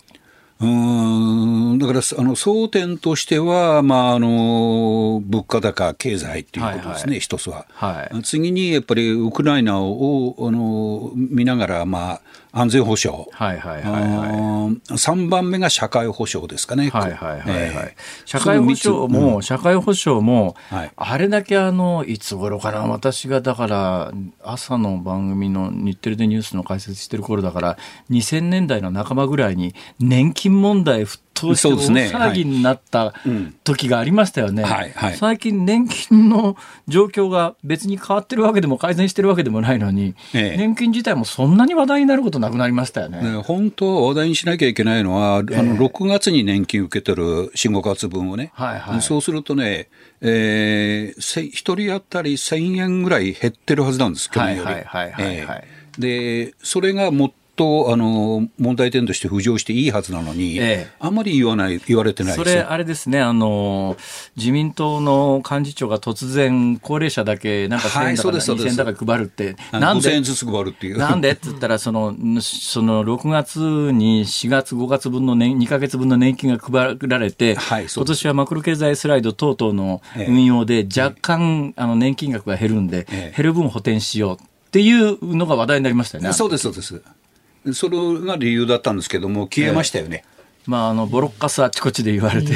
うーんだからあの争点としては、まあ、あの物価高、経済っていうことですね、はいはい。一つは。はい。次にやっぱりウクライナをあの見ながら、まあ、安全保障、はいはいはいはい。3番目が社会保障ですかね。はいはいはいはい。ええ。社会保障も、社会保障も、はい。あれだけあの、いつ頃かな、私がだから、朝の番組の日テレでニュースの解説してる頃だから、2000年代の半ばぐらいに、年金問題沸騰してそうで騒ぎになったうん。時がありましたよね。はいはい。最近年金の状況が別に変わってるわけでも改善してるわけでもないのに、ええ。年金自体もそんなに話題になることなくなりましたよね。ね本当は話題にしなきゃいけないのは、あの6月に年金受け取る4、5月分をね、はいはい。そうするとね、えー、せ1人当たり1000円ぐらい減ってるはずなんです、去年より。で、それがもっとあの問題点として浮上していいはずなのに、ええあんまり言わない言われてないそれ。あれですね、あの、自民党の幹事長が突然、高齢者だけ、なんか1000はい円だからそうですそうです2000円だから配るって、なん5000円でずつ配るっていう。なんで？って言ったら、その、その6月に4月、5月分の年、2ヶ月分の年金が配られて、はい今年はマクロ経済スライド等々の運用で若干、あの、年金額が減るんで、ええ減る分補填しようっていうのが話題になりましたよね。そうです、そうです。それが理由だったんですけども、消えましたよね。まあ、あのボロッカスあちこちで言われて、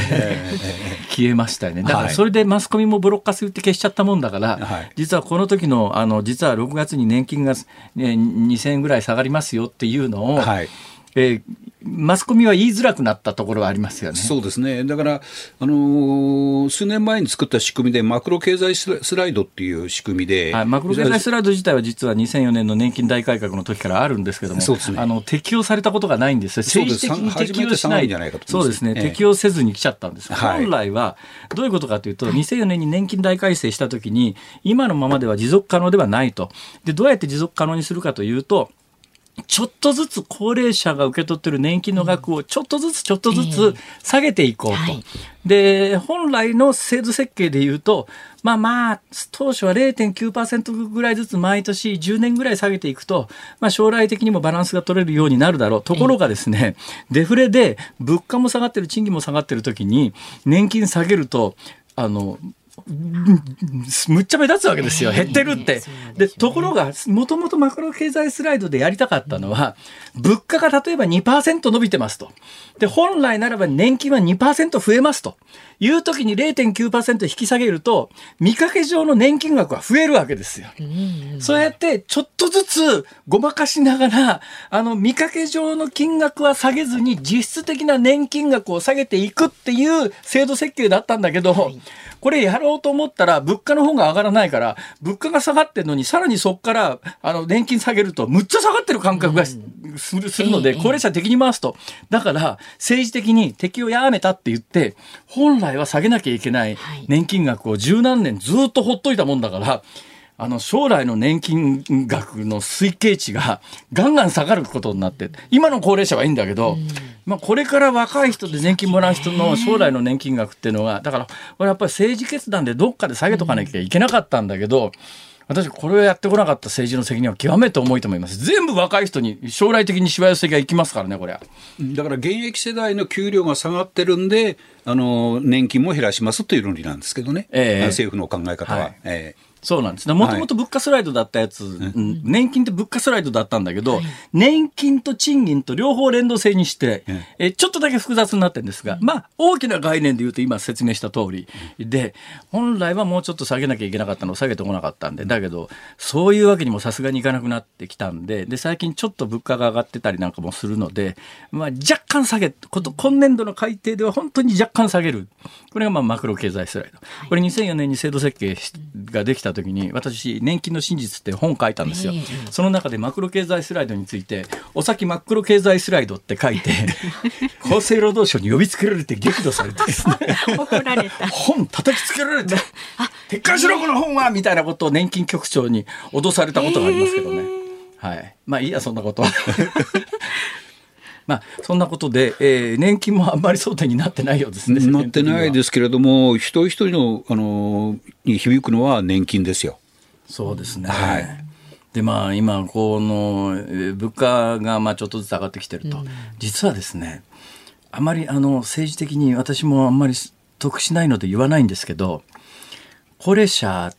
消えましたよね。だからはい。それでマスコミもボロッカス言って消しちゃったもんだから、はい。実はこの時の、あの、実は6月に年金が、ね、2000円ぐらい下がりますよっていうのを、はい。えーマスコミは言いづらくなったところはありますよね。そうですね、だから、あのー数年前に作った仕組みで、マクロ経済スライドっていう仕組みで、はい、マクロ経済スライド自体は実は2004年の年金大改革の時からあるんですけども、そうですね。あの適用されたことがないんです。よ、そうです。政治的に適用しない。初めて3じゃないかとそうですね、適用せずに来ちゃったんです、はい。本来はどういうことかというと、2004年に年金大改正したときに、今のままでは持続可能ではないと。で、どうやって持続可能にするかというと、ちょっとずつ高齢者が受け取ってる年金の額をちょっとずつちょっとずつ下げていこうと。はいで、本来の制度設計で言うと、まあまあ、当初は0.9%ぐらいずつ毎年10年ぐらい下げていくと、まあ将来的にもバランスが取れるようになるだろう。ところがですね、デフレで物価も下がってる、賃金も下がってる時に、年金下げると、あの、むっちゃ目立つわけですよ。減ってるって。で、ところが、もともとマクロ経済スライドでやりたかったのは、物価が例えば2%伸びてますと。で、本来ならば年金は2%増えますと。いう時に0.9%引き下げると、見かけ上の年金額は増えるわけですよ。そうやって、ちょっとずつごまかしながら、あの、見かけ上の金額は下げずに、実質的な年金額を下げていくっていう制度設計だったんだけど、これやろうと思ったら、物価の方が上がらないから、物価が下がってるのに、さらにそこから、あの、年金下げると、むっちゃ下がってる感覚がするので、高齢者的に回すと。だから、政治的に適用やめたって言って、本来は下げなきゃいけない年金額を十何年ずっとほっといたもんだから、あの将来の年金額の推計値がガンガン下がることになって今の高齢者はいいんだけど、まあ、これから若い人で年金もらう人の将来の年金額っていうのがだからこれやっぱり政治決断でどっかで下げとかなきゃいけなかったんだけど。私これをやってこなかった政治の責任は極めて重いと思います。全部若い人に将来的にしわ寄せがいきますからねこれは。だから現役世代の給料が下がってるんで、あの年金も減らしますという論理なんですけどね、ええ。政府の考え方は。はい。ええそうなんです。ね。もともと物価スライドだったやつ、うん。年金って物価スライドだったんだけど、年金と賃金と両方連動性にして、えちょっとだけ複雑になってるんですが、まあ、大きな概念で言うと今説明した通りで、本来はもうちょっと下げなきゃいけなかったのを下げてこなかったんで、だけど、そういうわけにもさすがにいかなくなってきたんで、で、最近ちょっと物価が上がってたりなんかもするので、まあ、若干下げ、こと今年度の改定では本当に若干下げる。これがまあマクロ経済スライド。これ2004年に制度設計しができたた時に私年金の真実って本書いたんですよ、その中でマクロ経済スライドについてお先マクロ経済スライドって書いて 厚生労働省に呼びつけられて激怒されてですね。本叩きつけられて 撤回しろこの本は！みたいなことを年金局長に脅されたことがありますけどね、はい。まあいいやそんなこと。はまあ、そんなことで、えー、年金もあんまり争点になってないようですね。なってないですけれども、一人一人のあのに響くのは年金ですよ。そうですね。はい。でまあ今この物価がまあちょっとずつ上がってきてると、うん、実はですねあまりあの政治的に私もあんまり得しないので言わないんですけど高齢者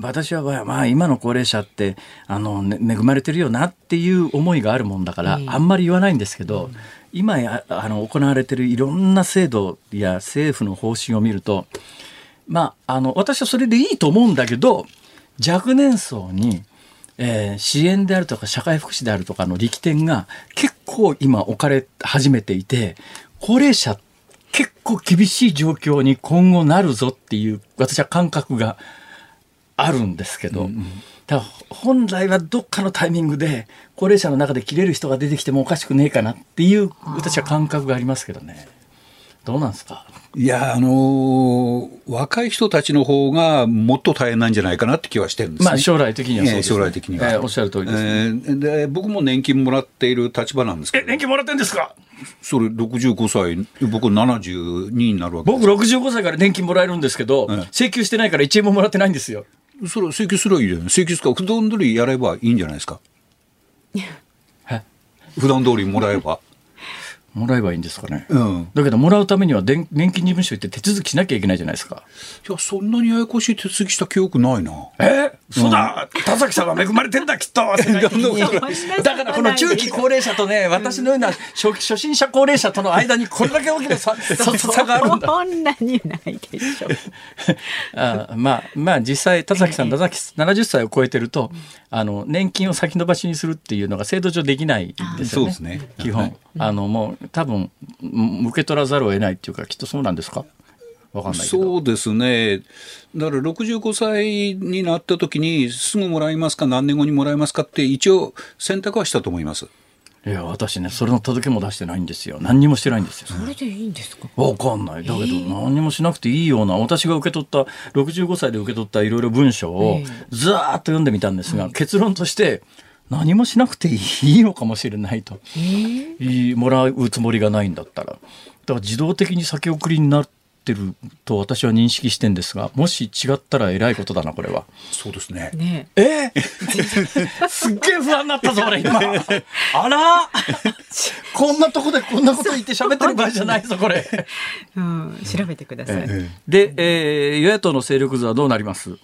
私はまあ今の高齢者ってあの、ね、恵まれてるよなっていう思いがあるもんだから、あんまり言わないんですけど、今やあの行われてるいろんな制度や政府の方針を見るとまああの私はそれでいいと思うんだけど若年層に、えー、支援であるとか社会福祉であるとかの力点が結構今置かれ始めていて高齢者結構厳しい状況に今後なるぞっていう私は感覚があるんですけど、うんうん、だ本来はどっかのタイミングで高齢者の中で切れる人が出てきてもおかしくねえかなっていう私は感覚がありますけどね。どうなんですか？いや、あのー、若い人たちの方がもっと大変なんじゃないかなって気はしてるんです、ね、まあ、将来的にはそうです、ね、将来的には、えー、おっしゃる通りです、ね、えー、で。僕も年金もらっている立場なんですけど。え、年金もらってんですか？それ65歳、僕72になるわけ僕65歳から年金もらえるんですけど、えー、請求してないから1円ももらってないんですよ。それ請求すればいいじゃない。請求すか。普段通りやればいいんじゃないですか。普段通りもらえばもらえばいいんですかね、うん、だけどもらうためには年金事務所行って手続きしなきゃいけないじゃないですか。いやそんなにややこしい手続きした記憶ないな。え？そうだ、うん、田崎さんは恵まれてんだきっと だからこの中期高齢者とね私のような 初初心者高齢者との間にこれだけ大きな差差があるんだそんなにないでしょ。あまあまあ実際田崎さん田崎70歳を超えてるとあの年金を先延ばしにするっていうのが制度上できないですよね。ね。基本、あのもう多分受け取らざるを得ないっていうかきっとそうなんですか？わかんないそうですね。だから65歳になった時にすぐもらいますか何年後にもらえますかって一応選択はしたと思います。いや私ねそれの届けも出してないんですよ。何にもしてないんですよ。それでいいんですか？わかんない。だけど何にもしなくていいような私が受け取った65歳で受け取ったいろいろ文章をずーっと読んでみたんですが、結論として何もしなくていいのかもしれないと、もらうつもりがないんだったら。だから自動的に先送りになってると私は認識してんですがもし違ったらえらいことだなこれは。そうですね。ね。え？すっげえ不安になったぞ俺今。あら？こんなとこでこんなこと言って喋ってる場合じゃないぞこれ、う。ん、調べてください、で、えー、与野党の勢力図はどうなります？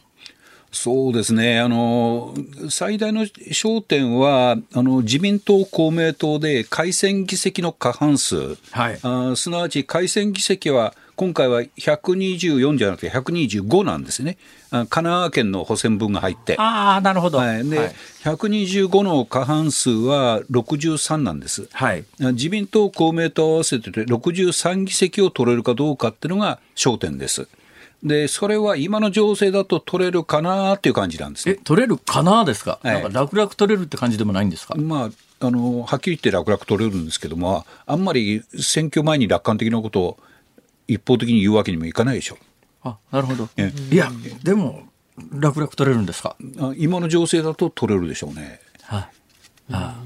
そうですね、あの最大の焦点はあの、自民党、公明党で改選議席の過半数、はい、あすなわち改選議席は今回は124じゃなくて125なんですね。神奈川県の補選分が入って。ああ、なるほど。はい。で、はい、125の過半数は63なんです。はい。自民党、公明党合わせて63議席を取れるかどうかっていうのが焦点です。で、それは今の情勢だと取れるかなっていう感じなんです、ね、え、取れるかなですか、はい、なんか楽々取れるって感じでもないんですか？まあ、あの、はっきり言って楽々取れるんですけども、あんまり選挙前に楽観的なことを一方的に言うわけにもいかないでしょ。あ、なるほど。いや、でも、楽々取れるんですか？今の情勢だと取れるでしょうね。はい、あ。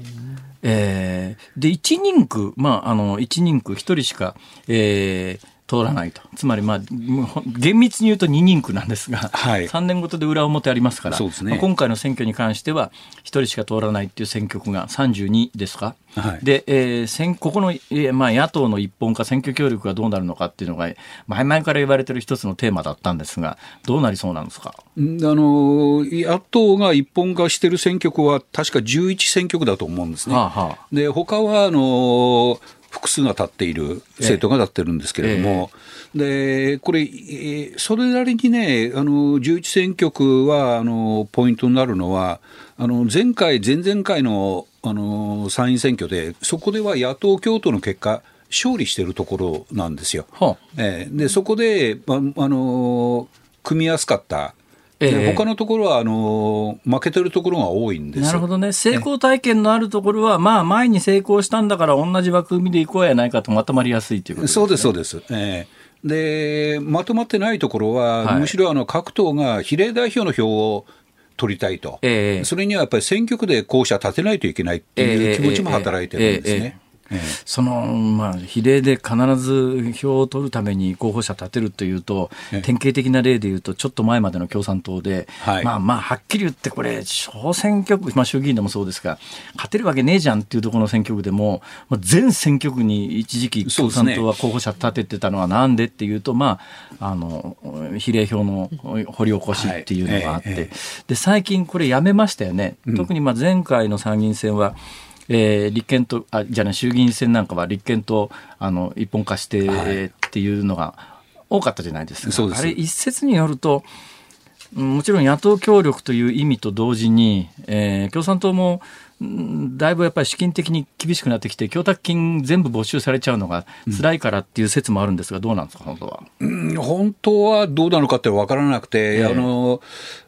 えー、で、一人区、まあ、あの、一人区一人しか、えー、通らないと。つまり、まあ、厳密に言うと2人区なんですが、はい、3年ごとで裏表ありますから、そうですね、まあ、今回の選挙に関しては、1人しか通らないっていう選挙区が32ですか？はい、で、えー、ここの、えーまあ、野党の一本化、選挙協力がどうなるのかっていうのが、前々から言われてる一つのテーマだったんですが、どうなりそうなんですか？あの野党が一本化してる選挙区は、確か11選挙区だと思うんですね。はあはあ、で他はあの複数が立っている政党が立ってるんですけれども、でこれ、それなりにね、あの11選挙区はあのポイントになるのは、あの前回、前々回のあの参院選挙で、そこでは野党共闘の結果、勝利しているところなんですよ。はあ、えー、でそこで、あ、あの組みやすかったええ他のところはあの負けてるところが多いんですなるほどね。成功体験のあるところは、まあ、前に成功したんだから、同じ枠組みで行こうやないかとまとまりやすいということです、ね。そうです、そうです。ええで、まとまってないところは、はいむしろあの各党が比例代表の票を取りたいと、ええそれにはやっぱり選挙区で候補者立てないといけないっていう気持ちも働いてるんですね。ええ。その、まあ、比例で必ず票を取るために候補者立てるというと、ええ。典型的な例でいうと、ちょっと前までの共産党で、はい。まあまあ、はっきり言って、これ、小選挙区、まあ、衆議院でもそうですが、勝てるわけねえじゃんっていうところの選挙区でも、まあ、全選挙区に一時期、共産党は候補者立ててたのはなんでっていうと、まあ、あの比例票の掘り起こしっていうのがあって、はいで最近、これ、やめましたよね、特にまあ前回の参議院選は、えー立憲とあじゃあね衆議院選なんかは立憲とあの一本化して、はいっていうのが多かったじゃないですか。あれ一説によるとうんもちろん野党協力という意味と同時に、えー共産党もうんだいぶやっぱり資金的に厳しくなってきて供託金全部没収されちゃうのが辛いからっていう説もあるんですがどうなんですか本当は。うん本当はどうなのかって分からなくて、ええ。あの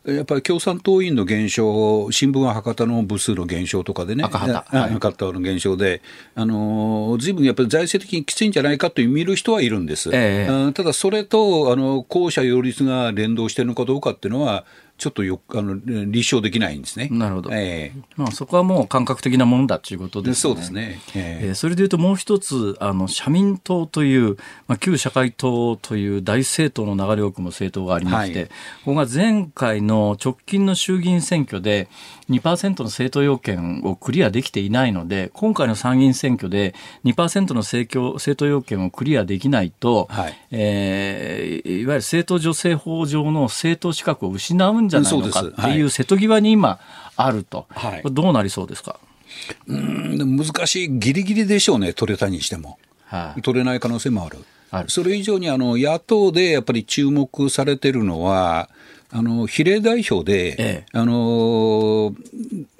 やっぱり共産党員の減少、新聞は博多の部数の減少とかでね、赤旗。あはい。赤旗の減少で、あのずいぶんやっぱり財政的にきついんじゃないかと見る人はいるんです。ええ。うんただ、それとあの後者擁立が連動しているのかどうかっていうのは、ちょっとよあの立証できないんですね。なるほどえまあ、そこはもう感覚的なものだということえですね。そうですね。えええーそれでいうともう一つあの社民党という、まあ、旧社会党という大政党の流れを組む政党がありまして、はいここが前回の直近の衆議院選挙で2%の政党要件をクリアできていないので今回の参議院選挙で2%の政教政党要件をクリアできないと、はいえーいわゆる政党助成法上の政党資格を失うんじゃないのかそうですっていう瀬戸際に今あると、はい。どうなりそうですか、うん難しい、ぎりぎりでしょうね、取れたにしても。はい。取れない可能性もある。ある。それ以上にあの野党でやっぱり注目されてるのは、あの比例代表で、ええ。あの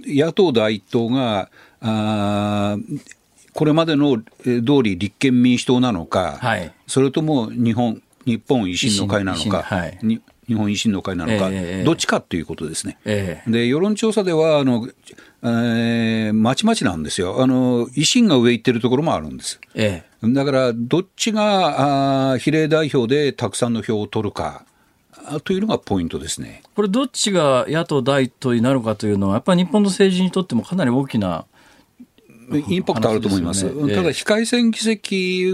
野党第一党があーこれまでのえー通り立憲民主党なのか、はい。それとも日本日本維新の会なのか、はい。に日本維新の会なのか、ええどっちかっていうことですね。ええで世論調査ではあの、えーまちまちなんですよあの、維新が上行ってるところもあるんです。ええだから、どっちがあー比例代表でたくさんの票を取るかあというのがポイントですね。これ、どっちが野党第一党になるかというのは、やっぱり日本の政治にとってもかなり大きな、インパクトあると思います。すよねただ、非改選議席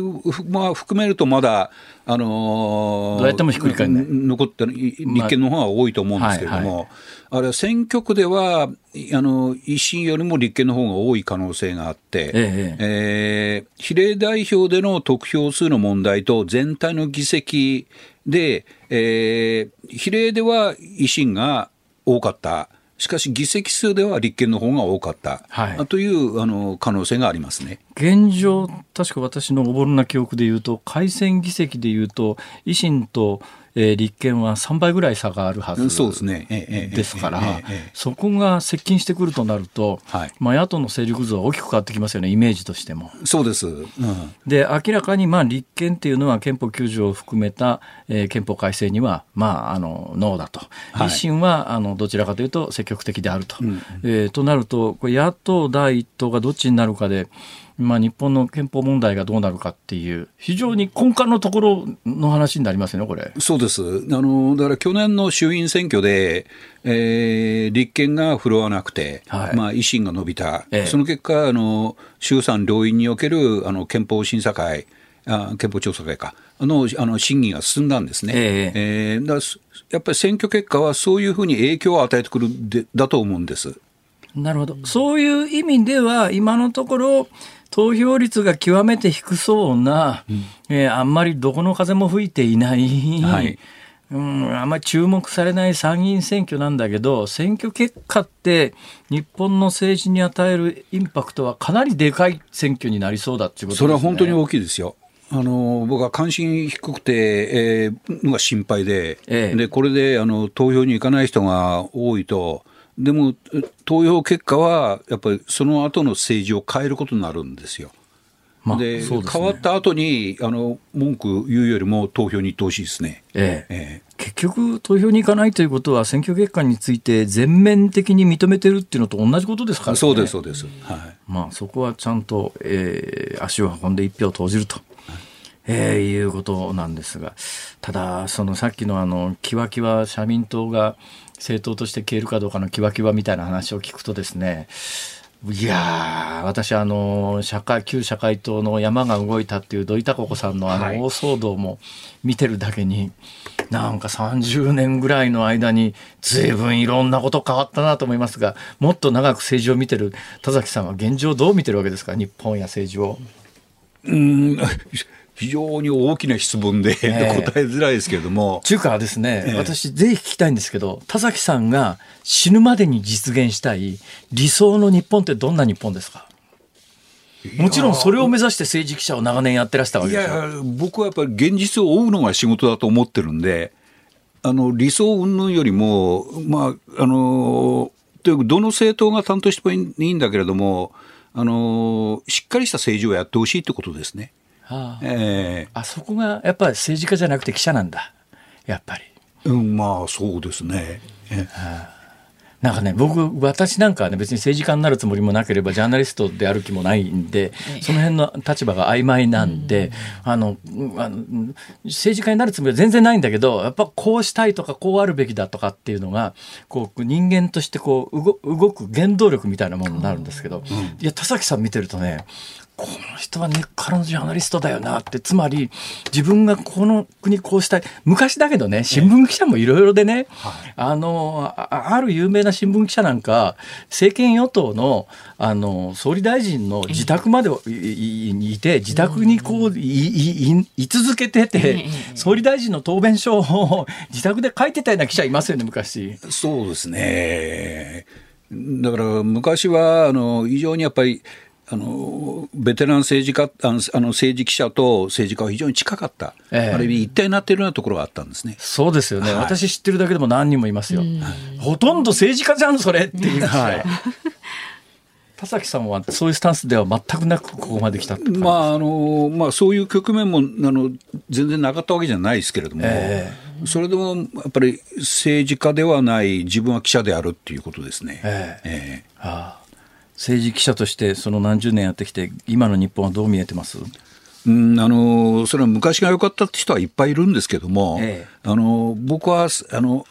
まあ、含めると、まだ、あのーどうやってもひっくり返んない残ってる立憲の方が多いと思うんですけれども、はいはあれは選挙区では、いあの維新よりも立憲の方が多い可能性があって、えええー比例代表での得票数の問題と全体の議席で、えー比例では維新が多かった。しかし議席数では立憲の方が多かった、はいというあの可能性がありますね。現状、確か私のおぼろな記憶でいうと、改選議席でいうと、維新と、えー立憲は3倍ぐらい差があるはずですからそこが接近してくるとなると、はい。まあ、野党の勢力図は大きく変わってきますよね、イメージとしても。そうです、うん。で明らかにまあ立憲っていうのは憲法9条を含めた、えー憲法改正にはまああのノーだと、はい。維新はあのどちらかというと積極的であると、えーとなるとこれ野党第一党がどっちになるかで、まあ、日本の憲法問題がどうなるかっていう非常に根幹のところの話になりますよねこれ。そうですあのだから去年の衆院選挙で、えー立憲が振るわなくて、はいまあ、維新が伸びた、ええその結果あの、衆参両院におけるあの憲法審査会、あ憲法調査会かあのあの審議が進んだんですね。ええーだからすやっぱり選挙結果はそういうふうに影響を与えてくるでだと思うんです。なるほど。そういう意味では、今のところ、投票率が極めて低そうな、えーあんまりどこの風も吹いていない、はい。うん、あんまり注目されない参議院選挙なんだけど、選挙結果って、日本の政治に与えるインパクトはかなりでかい選挙になりそうだっていうことですね。それは本当に大きいですよ。あの僕は関心低くて、えーのが心配で、ええ。でこれであの投票に行かない人が多いと、でもえ投票結果はやっぱりその後の政治を変えることになるんですよ。まあでね変わった後にあの文句言うよりも投票に行ってほしいですね。ええええ結局投票に行かないということは選挙結果について全面的に認めてるっていうのと同じことですからね。そうですそうです。はい。まあそこはちゃんと、えー、足を運んで一票を投じると。えー、いうことなんですが、ただ、そのさっきのあの、キワキワ社民党が政党として消えるかどうかのキワキワみたいな話を聞くとですね、いや私あの社会旧社会党の山が動いたっていう土井孝子さんのあの大騒動も見てるだけに、なんか30年ぐらいの間に随分いろんなこと変わったなと思いますがもっと長く政治を見てる田崎さんは現状どう見てるわけですか？日本や政治を。うん非常に大きな質問で、答えづらいですけれども。中華はですね、えー、私ぜひ聞きたいんですけど、田崎さんが死ぬまでに実現したい理想の日本ってどんな日本ですか？もちろんそれを目指して政治記者を長年やってらしたわけですよ。いや僕はやっぱり現実を追うのが仕事だと思ってるんで、あの理想云々よりも、まあ、あの、というか、どの政党が担当してもいいんだけれども、あの、しっかりした政治をやってほしいってことですね。あ。えー、あそこがやっぱり政治家じゃなくて記者なんだ。やっぱり。うん、まあそうですね。えーなんかね、僕、私なんかはね、別に政治家になるつもりもなければ、ジャーナリストである気もないんで、その辺の立場が曖昧なんで、あの、あの政治家になるつもりは全然ないんだけど、やっぱこうしたいとか、こうあるべきだとかっていうのが、こう、人間としてこう、動く原動力みたいなものになるんですけど、いや、田崎さん見てるとね、この人は根っからのジャーナリストだよなって。つまり自分がこの国こうしたい。昔だけどね新聞記者もいろいろでね、はい、あのある有名な新聞記者なんか政権与党のあの総理大臣の自宅までいいて自宅にこういい続けてて総理大臣の答弁書を 自宅で書いてたような記者いますよね昔。そうですね。だから昔はあの非常にやっぱりあのベテラン政治家あのあの政治記者と政治家は非常に近かった、ええ、ある意味一体になっているようなところがあったんですね。そうですよね、はい、私知ってるだけでも何人もいますよ、ほとんど政治家じゃんそれっていう、はい、田崎さんはそういうスタンスでは全くなくここまで来たまああのまあ、そういう局面もあの全然なかったわけじゃないですけれども、えー、それでもやっぱり政治家ではない自分は記者であるっていうことですね。えー、えー、はあ政治記者としてその何十年やってきて今の日本はどう見えてます？うんあのそれは昔が良かったって人はいっぱいいるんですけども、ええ、あの僕はあの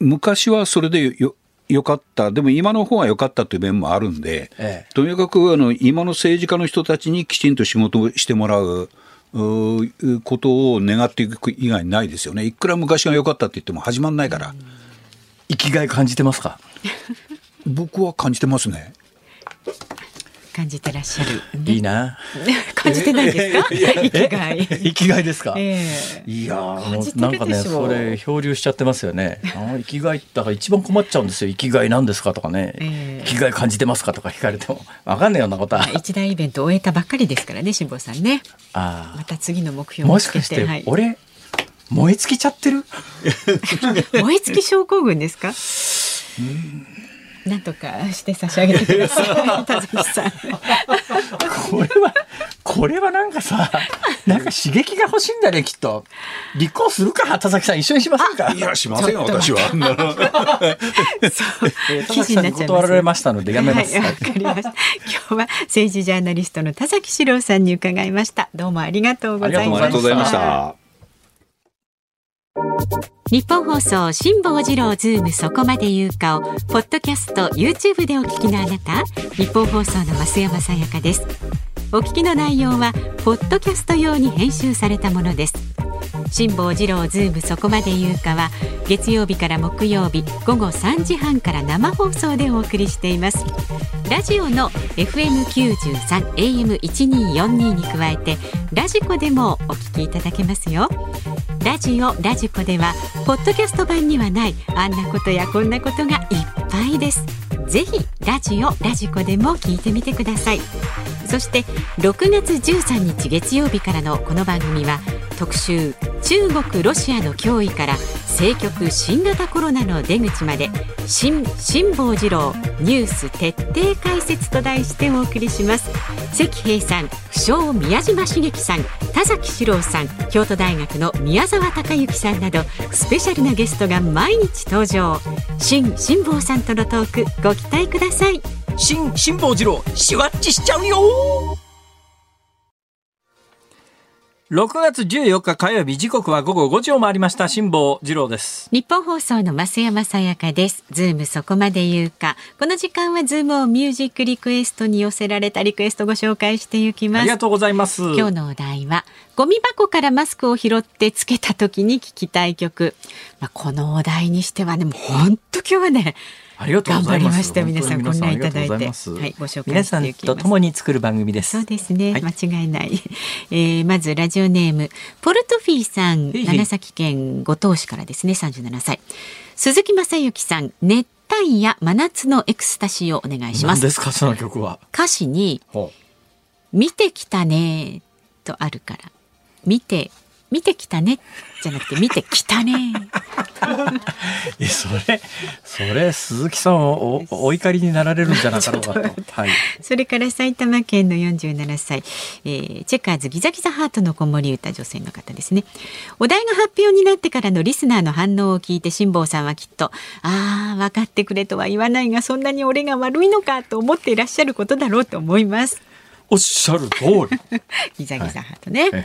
昔はそれでよよかった、でも今の方が良かったという面もあるんで、ええ、とにかくあの今の政治家の人たちにきちんと仕事をしてもらう。うことを願っていく以外にないですよね。いくら昔が良かったって言っても始まんないから。生きがい感じてますか？僕は感じてますね。感じてらっしゃる、いいな。感じてないですか？生きがい。生きがいですか？えー、いやもうなんかね、それ漂流しちゃってますよね。あ生きがいだから一番困っちゃうんですよ。生きがいなんですかとかね。えー、生きがい感じてますかとか 聞かれてもわかんないようなことは。一大イベント終えたばっかりですからね、辛坊さんね。ああ。また次の目標もしかして、はい、俺燃え尽きちゃってる？燃え尽き症候群ですか？うんなんとかして差し上げてください。田崎さん。これは、これはなんかさ、なんか刺激が欲しいんだね、きっと。立候補するか、田崎さん、一緒にしませんか？いや、しませんよ、私は。田崎さんに断られましたので、やめます。わ、はい、かりました。今日は政治ジャーナリストの田崎史郎さんに伺いました。どうもありがとうございました。ありがとうございました。日本放送辛坊治郎ズームそこまで言うかをポッドキャスト YouTube でお聞きのあなた日本放送の増山さやかです。お聞きの内容はポッドキャスト用に編集されたものです。辛坊治郎ズームそこまで言うかは月曜日から木曜日午後3時半から生放送でお送りしています。ラジオの FM93 AM1242 に加えてラジコでもお聞きいただけますよ。ラジオラジコではポッドキャスト版にはないあんなことやこんなことがいっぱいです。ぜひラジオラジコでも聞いてみてください。そして6月13日月曜日からのこの番組は特集中国ロシアの脅威から政局新型コロナの出口まで新辛坊治郎ニュース徹底解説と題してお送りします。関平さん不詳宮島茂樹さん田崎史郎さん京都大学の宮沢孝之さんなどスペシャルなゲストが毎日登場。新辛坊さんとのトークご期待ください。新辛坊治郎シュワッチしちゃうよ。6月14日火曜日時刻は午後5時を回りました。辛坊治郎です。日本放送の増山さやかです。ズームそこまで言うか。この時間はズームをミュージックリクエストに寄せられたリクエストご紹介していきます。ありがとうございます。今日のお題はゴミ箱からマスクを拾ってつけた時に聞きたい曲。まあ、このお題にしてはねもう本当今日はねありがとうございます。頑張りました皆さんこんないただいて、はい、ご紹介皆さんと共に作る番組です。そうですね、はい、間違いない。えー、まずラジオネームポルトフィーさん、長崎県五島市からですね、三十七歳。鈴木雅之さん、熱帯夜真夏のエクスタシーをお願いします。ですかその曲は。歌詞に見てきたねとあるから見て見てきたね。じゃなくて見てきたね。えそれそれ鈴木さんおお怒りになられるんじゃなかろうかと、はい、それから埼玉県の47歳、えー、チェッカーズギザギザハートの子守歌女性の方ですね。お題が発表になってからのリスナーの反応を聞いて辛坊さんはきっとああ分かってくれとは言わないがそんなに俺が悪いのかと思っていらっしゃることだろうと思います。おっしゃる通り。ギザギザハートね、はい。え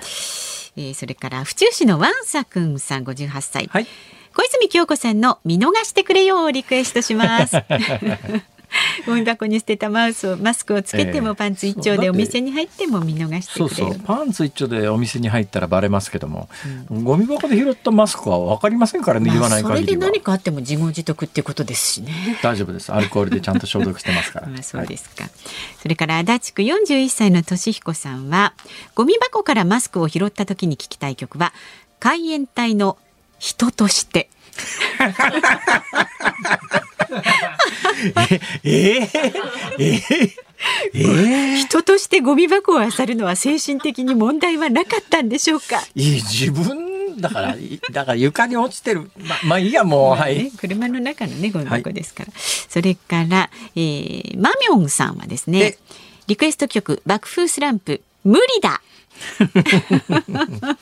ー、それから府中市のワンサくんさん58歳、はい、小泉京子さんの見逃してくれよをリクエストします ゴミ箱に捨てたマウスをマスクをつけてもパンツ一丁でお店に入っても見逃してそうそうパンツ一丁でお店に入ったらバレますけども、うん、ゴミ箱で拾ったマスクは分かりませんからね、言わない限りは。それで何かあっても自業自得っていうことですしね。大丈夫です。アルコールでちゃんと消毒してますから。まあそうですか、はい、それから足立区41歳の俊彦さんはゴミ箱からマスクを拾った時に聞きたい曲は海援隊の人としてええー、ええ。ー、人としてゴミ箱を漁るのは精神的に問題はなかったんでしょうか？いい自分だからだから床に落ちてる。ままあいいやもう、はい、車の中のねゴミ箱ですから、はい、それから、えー、マミョンさんはですねリクエスト曲爆風スランプ無理だ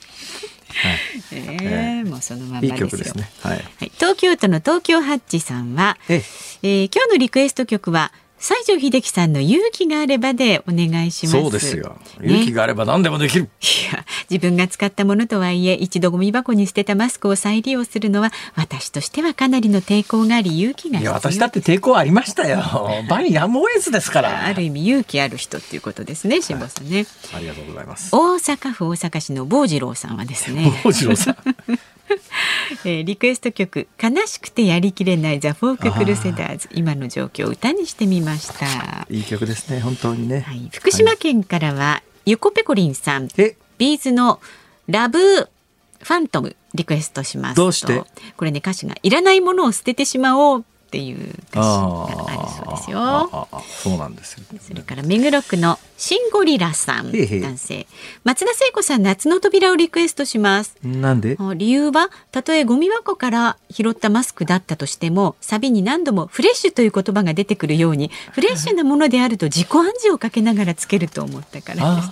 はい、えー、もうそのままですよ。いいですね、はい、はい。東京都の東京ハッチさんは、え。えー、今日のリクエスト曲は西城秀樹さんの勇気があればでお願いします。そうですよ。勇気があれば何でもできる。ね、いや、自分が使ったものとはいえ、一度ゴミ箱に捨てたマスクを再利用するのは、私としてはかなりの抵抗があり、勇気がいや、私だって抵抗ありましたよ。バニやむを得ずですから。ある意味勇気ある人っていうことですね、辛坊さんね、はい。ありがとうございます。大阪府大阪市の坊次郎さんはですね。坊次郎さん。えー、リクエスト曲「悲しくてやりきれないザ・フォーク・クルセダーズ」今の状況を歌にしてみました。いい曲ですね本当にね、はい、福島県からは、ゆこぺこりんさんビーズの「ラブファントム」リクエストしますどうして？これね歌詞が「いらないものを捨ててしまおう」っていう歌詞があるそうですよ。そうなんですそれから目黒区のシンゴリラさん男性。松田聖子さん夏の扉をリクエストします。なんで？理由はたとえゴミ箱から拾ったマスクだったとしてもサビに何度もフレッシュという言葉が出てくるようにフレッシュなものであると自己暗示をかけながらつけると思ったからです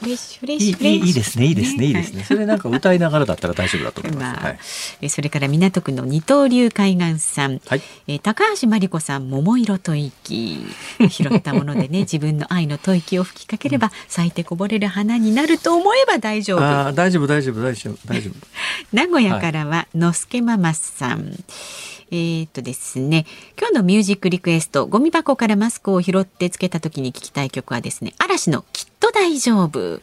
フレッシュフレッシュいいですね。いいですね。いいですね、それなんか歌いながらだったら大丈夫だと思います、まあ、はい、それから港区の二刀流海岸さん、はい、え高橋真理子さん桃色吐息。拾ったものでね 自分の愛の吐息を吹きかければ咲いてこぼれる花になると思えば大丈夫。あ大丈夫大丈夫大丈夫大丈夫。名古屋からはのすけママさん。えー、っとですね今日のミュージックリクエストゴミ箱からマスクを拾ってつけた時に聞きたい曲はですね嵐のきっと大丈夫。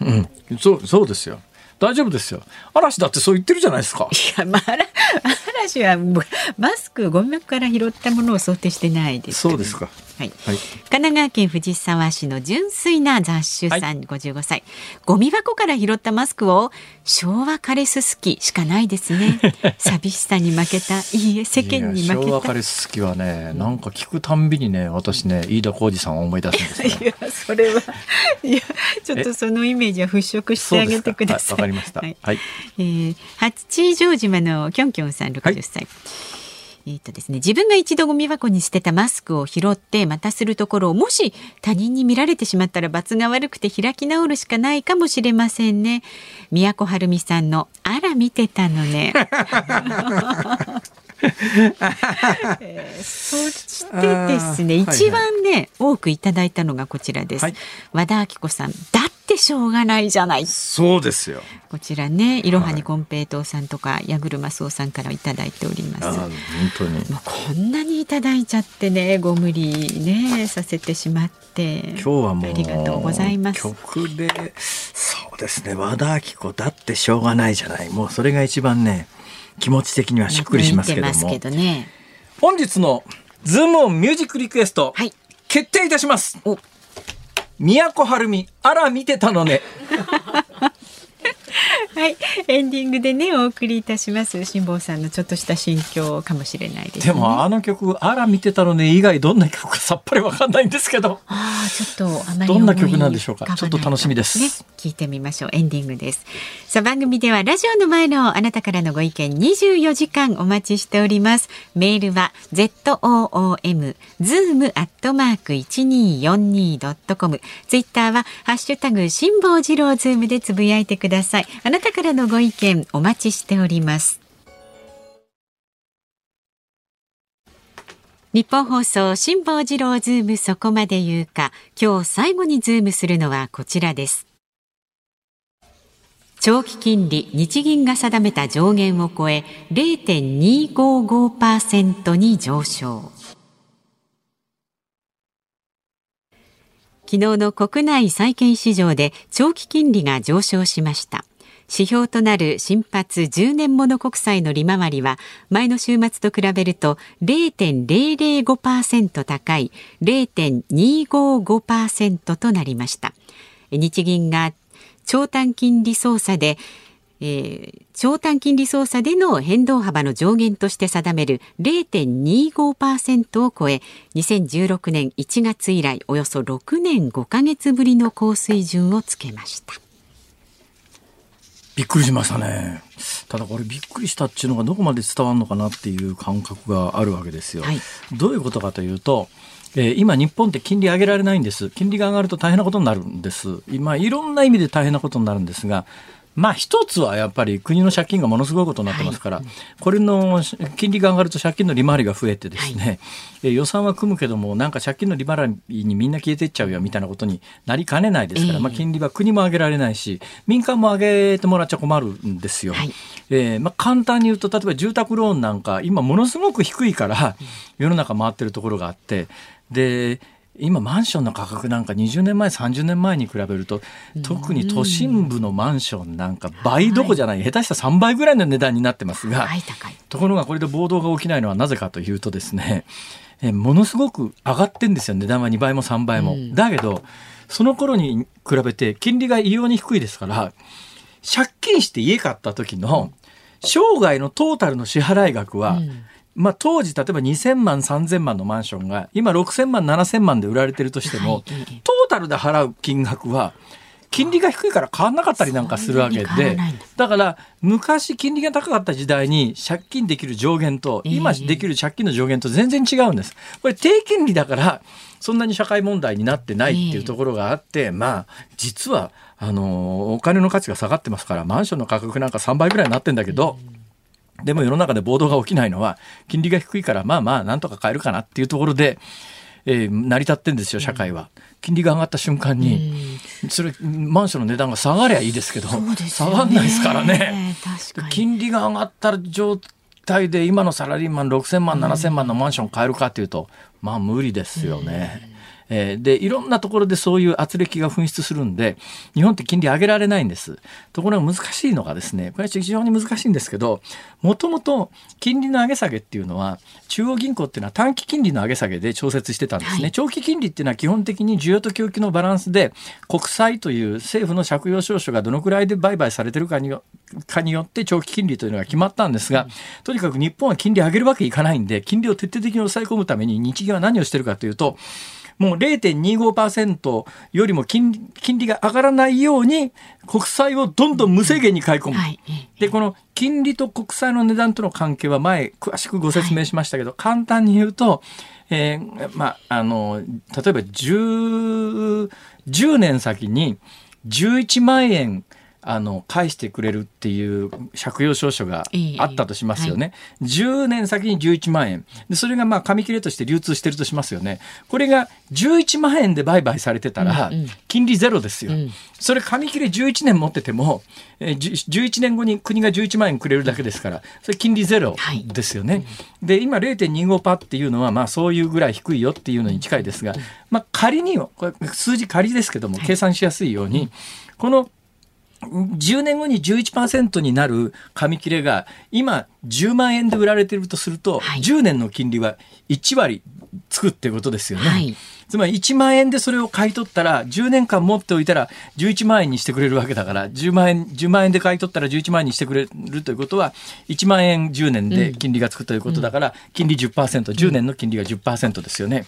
うん、そうそうですよ。大丈夫ですよ。嵐だってそう言ってるじゃないですか。いや、まあ、嵐はマスクゴミ箱から拾ったものを想定してないです、そうですか。はい、はい、神奈川県藤沢市の純粋な雑種さん、五十五歳。ゴミ箱から拾ったマスクを昭和カレス好きしかないですね。寂しさに負けたいいえ世間に負けた。昭和カレス好きはねなんか聞くたんびにね私ね飯田浩二さんを思い出すんです、ね、いやそれはいやちょっとそのイメージは払拭してあげてくださいか。りました。ははい。い。えー、八丈島のキョンキョンさん60歳。えーとですね、自分が一度ゴミ箱に捨てたマスクを拾ってまたするところをもし他人に見られてしまったら罰が悪くて開き直るしかないかもしれませんね。宮古晴美さんのあら見てたのね。えーそしてですね、一番ね、多くいただいたのがこちらです。はい和田アキ子さん、だってしょうがないじゃない。そうですよ。こちらね、いろはにこんぺいとうさんとか、矢車そうさんからいただいております。本当に。もうこんなにいただいちゃってね、ご無理ね、させてしまって。今日はもうありがとうございます。曲でそうですね和田アキ子だってしょうがないじゃないもうそれが一番ね気持ち的にはしっくりしますけどもどね。本日のズームオンミュージックリクエスト、はい決定いたしますお宮古晴美あら見てたのね。はい、エンディングでね、お送りいたします。辛坊さんのちょっとした心境かもしれないです、ね。でもあの曲あら見てたのね以外どんな曲かさっぱりわかんないんですけどああ、ちょっとあまりどんな曲なんでしょうか？ちょっと楽しみですね、聞いてみましょう。エンディングです。さあ、番組ではラジオの前のあなたからのご意見24時間お待ちしております。メールは z o o m zoom アットマーク一二四二ドットコム。ツイッターはハッシュタグ辛坊治郎ズームでつぶやいてください。あなたからのご意見お待ちしております。日本放送辛坊治郎ズームそこまで言うか。今日最後にズームするのはこちらです。長期金利日銀が定めた上限を超え0.255%に上昇。昨日の国内債券市場で長期金利が上昇しました。指標となる新発10年もの国債の利回りは前の週末と比べると0.005%高い0.255%となりました。日銀が長短金利操作でえー長短金利操作での変動幅の上限として定める0.25%を超え2016年1月以来およそ6年5ヶ月ぶりの高水準をつけました。びっくりしましたね。ただこれびっくりしたっていうのがどこまで伝わるのかなっていう感覚があるわけですよ、はい。どういうことかというとえー今日本って金利上げられないんです。金利が上がると大変なことになるんです。今いろんな意味で大変なことになるんですがまあ一つはやっぱり国の借金がものすごいことになってますから、これの金利が上がると借金の利回りが増えてですね、えー予算は組むけどもなんか借金の利回りにみんな消えていっちゃうよみたいなことになりかねないですから、ええ。まあ金利は国も上げられないし民間も上げてもらっちゃ困るんですよ。はい。えーまあ、簡単に言うと例えば住宅ローンなんか今ものすごく低いから世の中回ってるところがあってで今マンションの価格なんか20年前30年前に比べると特に都心部のマンションなんか倍どこじゃない、下手したら3倍ぐらいの値段になってますが、はいところがこれで暴動が起きないのはなぜかというとですね、えーものすごく上がってんですよ。値段は2倍も3倍も。うん。だけどその頃に比べて金利が異様に低いですから借金して家買った時の生涯のトータルの支払い額は、うんまあ、当時例えば2000万3000万のマンションが今6000万7000万で売られてるとしても、トータルで払う金額は金利が低いから変わんなかったりなんかするわけでだから昔金利が高かった時代に借金できる上限とええ。今できる借金の上限と全然違うんです。これ低金利だからそんなに社会問題になってないっていうところがあって、まあ実はあのお金の価値が下がってますからマンションの価格なんか3倍ぐらいになってんだけど、でも世の中で暴動が起きないのは金利が低いからまあまあなんとか買えるかなっていうところで、えー成り立ってんですよ社会は。金利が上がった瞬間に、それマンションの値段が下がりゃいいですけどね下がんないですからね。金利が上がった状態で今のサラリーマン6,000万7,000万のマンション買えるかというとまあ無理ですよね。えーでいろんなところでそういう圧力が噴出するんで日本って金利上げられないんです。ところが難しいのがですねこれは非常に難しいんですけどもともと金利の上げ下げっていうのは中央銀行っていうのは短期金利の上げ下げで調節してたんですね。はい長期金利っていうのは基本的に需要と供給のバランスで国債という政府の借用証書がどのくらいで売買されてるかによかによって長期金利というのが決まったんですが、とにかく日本は金利上げるわけいかないんで金利を徹底的に抑え込むために日銀は何をしてるかというともう0.25%よりも金利金利が上がらないように国債をどんどん無制限に買い込む。はい。でこの金利と国債の値段との関係は前詳しくご説明しましたけど、簡単に言うと、えーまああの例えば 10, 10年先に11万円あの返してくれるっていう借用証書があったとしますよね、10年先に11万円。でそれがまあ紙切れとして流通してるとしますよね。これが11万円で売買されてたらうんうん。金利ゼロですよ、うん。それ紙切れ11年持ってても、えー、じゅ11年後に国が11万円くれるだけですからそれ金利ゼロはい。ですよね。で今0.25パっていうのはまあそういうぐらい低いよっていうのに近いですが、まあ、仮にはこれ数字仮ですけども計算しやすいように、この10年後に11%になる紙切れが今10万円で売られているとすると、はい10年の金利は1割つくっていうことですよね。はい。つまり1万円でそれを買い取ったら10年間持っておいたら11万円にしてくれるわけだから10万円10万円で買い取ったら11万円にしてくれるということは1万円10年で金利がつくということだから金利 10%10 年の金利が10%ですよね。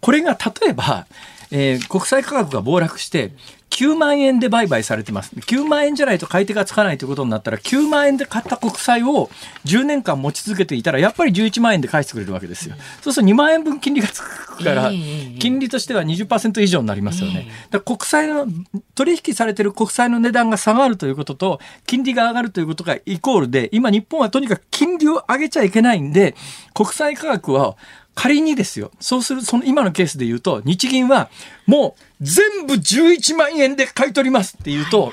これが例えば、えー国債価格が暴落して9万円で売買されてます。9万円じゃないと買い手がつかないということになったら、9万円で買った国債を10年間持ち続けていたら、やっぱり11万円で返してくれるわけですよ。そうすると2万円分金利がつくから、ええ金利としては20%以上になりますよね。だ国債の、取引されている国債の値段が下がるということと、金利が上がるということがイコールで、今日本はとにかく金利を上げちゃいけないんで、国債価格は仮にですよ。そうする、その今のケースで言うと、日銀はもう全部11万円で買い取りますって言うと、はい。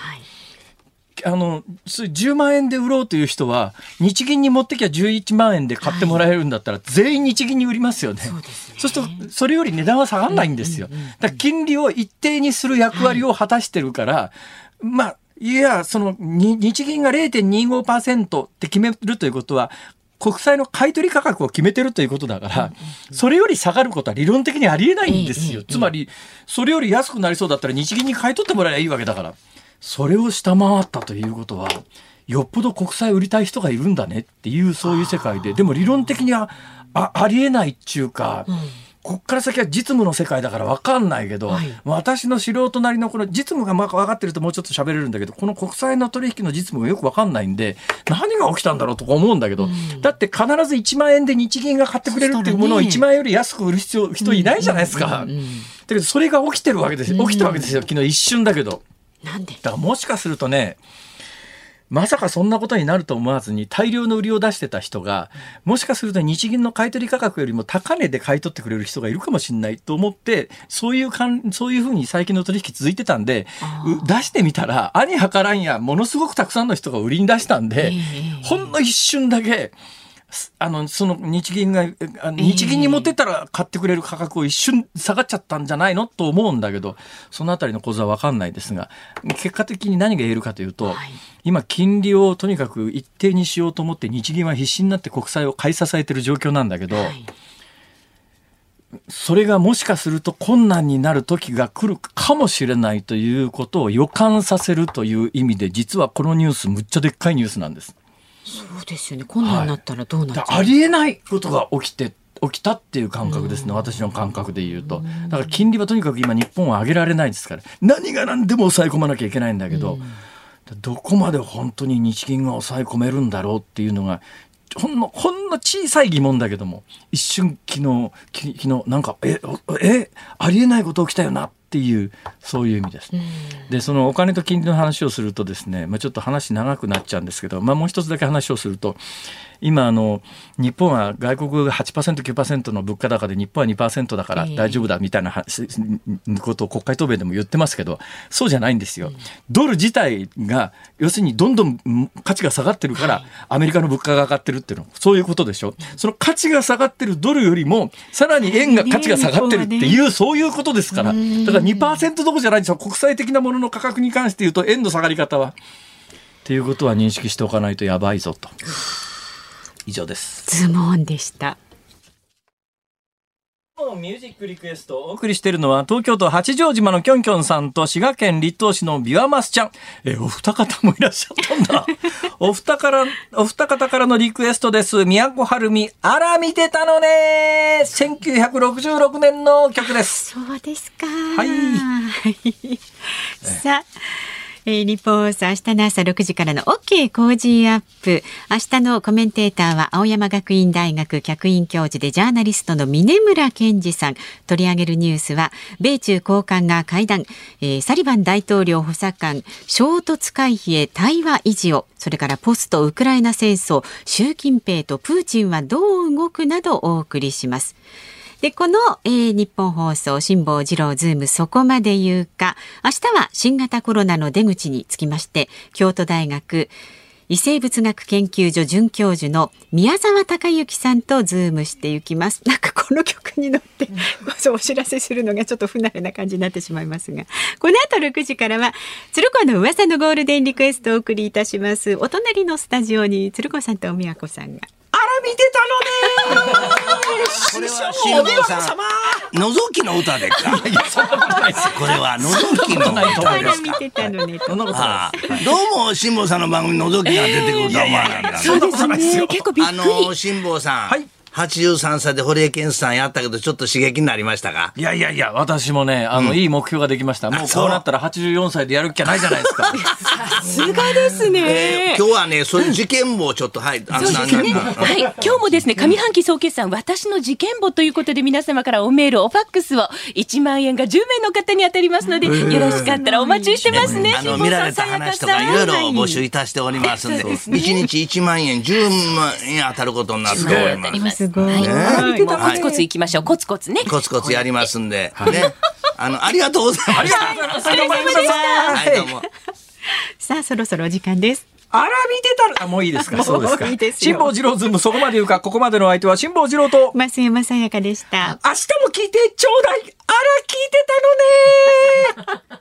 あの、そう10万円で売ろうという人は、日銀に持ってきゃ11万円で買ってもらえるんだったら、全員日銀に売りますよね。そうですねそうすると、それより値段は下がらないんですよ。だから金利を一定にする役割を果たしてるから、まあ、いや、その、に日銀が0.25%って決めるということは、国債の買取価格を決めてるということだから、それより下がることは理論的にありえないんですよ。ええつまり、それより安くなりそうだったら日銀に買い取ってもらえばいいわけだから。それを下回ったということは、よっぽど国債売りたい人がいるんだねっていうそういう世界で、でも理論的にはあありえないっていうか、こっから先は実務の世界だから分かんないけど、はい私の素人なりのこの実務がまあ分かってるともうちょっと喋れるんだけど、この国債の取引の実務がよく分かんないんで、何が起きたんだろうとか思うんだけど、だって必ず1万円で日銀が買ってくれるっていうものをそしたらね1万円より安く売る必要、人いないじゃないですか。うんうんうんだけどそれが起きてるわけですよ。起きたわけですよ。昨日一瞬だけど。なんで？だからもしかするとね、まさかそんなことになると思わずに大量の売りを出してた人が、もしかすると日銀の買取価格よりも高値で買い取ってくれる人がいるかもしれないと思って、そういうかん、そういうふうに最近の取引続いてたんで出してみたら、兄計らんや、ものすごくたくさんの人が売りに出したんでええ、ほんの一瞬だけ、すあの、その日銀が、日銀に持ってったら買ってくれる価格を一瞬下がっちゃったんじゃないのと思うんだけど、そのあたりの構図はわかんないですが、結果的に何が言えるかというと、はい。今金利をとにかく一定にしようと思って日銀は必死になって国債を買い支えてる状況なんだけど、はい。それがもしかすると困難になる時が来るかもしれないということを予感させるという意味で、実はこのニュースむっちゃでっかいニュースなんです。そうですよね。困難になったらどうなっちゃう、だからありえないことが起きて起きたっていう感覚ですね、私の感覚で言うと。だから金利はとにかく今日本は上げられないですから、何が何でも抑え込まなきゃいけないんだけど、どこまで本当に日銀が抑え込めるんだろうっていうのが、ほんの、ほんの小さい疑問だけども、一瞬昨日、き昨日なんか、え、おえ、ありえないこと起きたよなっていう、そういう意味です。で、そのお金と金利の話をするとですね、まあ、ちょっと話長くなっちゃうんですけど、まあ、もう一つだけ話をすると、今あの、日本は外国が8%、9%の物価高で日本は2%だからええ大丈夫だみたいな話ことを国会答弁でも言ってますけど、そうじゃないんですよ。ドル自体が、要するにどんどん価値が下がってるから、アメリカの物価が上がってるっていうの、そういうことでしょ。その価値が下がってるドルよりも、さらに円が価値が下がってるっていう、そういうことですから。だから2%どころじゃないんですよ。国際的なものの価格に関して言うと、円の下がり方は。っていうことは認識しておかないとやばいぞと。以上です。ズモンでした。のミュージックリクエストをお送りしているのは東京都八丈島のきょんきょんさんと滋賀県立東市のビワマスちゃん。え、お二方もいらっしゃったんだ。お二から、お二方からのリクエストです。宮古晴美、あら見てたのね !1966 年の曲です。そうですか。はいい。さあ。えー、日本放送明日の朝6時からの OK 工事アップ。明日のコメンテーターは青山学院大学客員教授でジャーナリストの峰村健二さん。取り上げるニュースは、米中高官が会談、えー、サリバン大統領補佐官、衝突回避へ対話維持を、それからポストウクライナ戦争、習近平とプーチンはどう動くなどお送りします。で、この、えー、日本放送、辛坊治郎ズームそこまで言うか、明日は新型コロナの出口につきまして、京都大学医生物学研究所准教授の宮沢孝幸さんとズームしていきます。なんかこの曲に乗って、そうお知らせするのがちょっと不慣れな感じになってしまいますが、この後6時からは、鶴子の噂のゴールデンリクエストをお送りいたします。お隣のスタジオに鶴子さんとお宮子さんが。あら見てたのねこれは辛坊さん、のぞきの歌でか。これはのぞきの歌あですか。ら見てたのね。そんなこどうも辛坊さんの番組のぞきが出てくるとは思わなかったそんなことないですよ。結構びっくあり。の辛坊さん、はい83歳で堀江健さんやったけどちょっと刺激になりましたか？いやいやいや、私もね、あの、いい目標ができました。もうこうなったら84歳でやる気はないじゃないですか。さすがですね。えー今日はねそういう事件簿をちょっとはいあそうですね。はい。今日もですね、上半期総決算、私の事件簿ということで、皆様からおメール、おファックスを1万円が10名の方に当たりますので、よろしかったらお待ちしてますね。あの見られた話とかいろいろ募集いたしておりますんで、1日1万円、10万円当たることになっております。す。すごい。はい。もうコツコツいきましょう。コツコツね。コツコツやりますんで、ね。あの、ありがとうございました。ありがとうございましたはい、どうも。さあ、そろそろお時間です。あら見てたのあ、もういいですか？そうですか。辛坊治郎ズームそこまで言うか、ここまでの相手は辛坊治郎と、増山さやかでした。明日も聞いてちょうだいあら聞いてたのね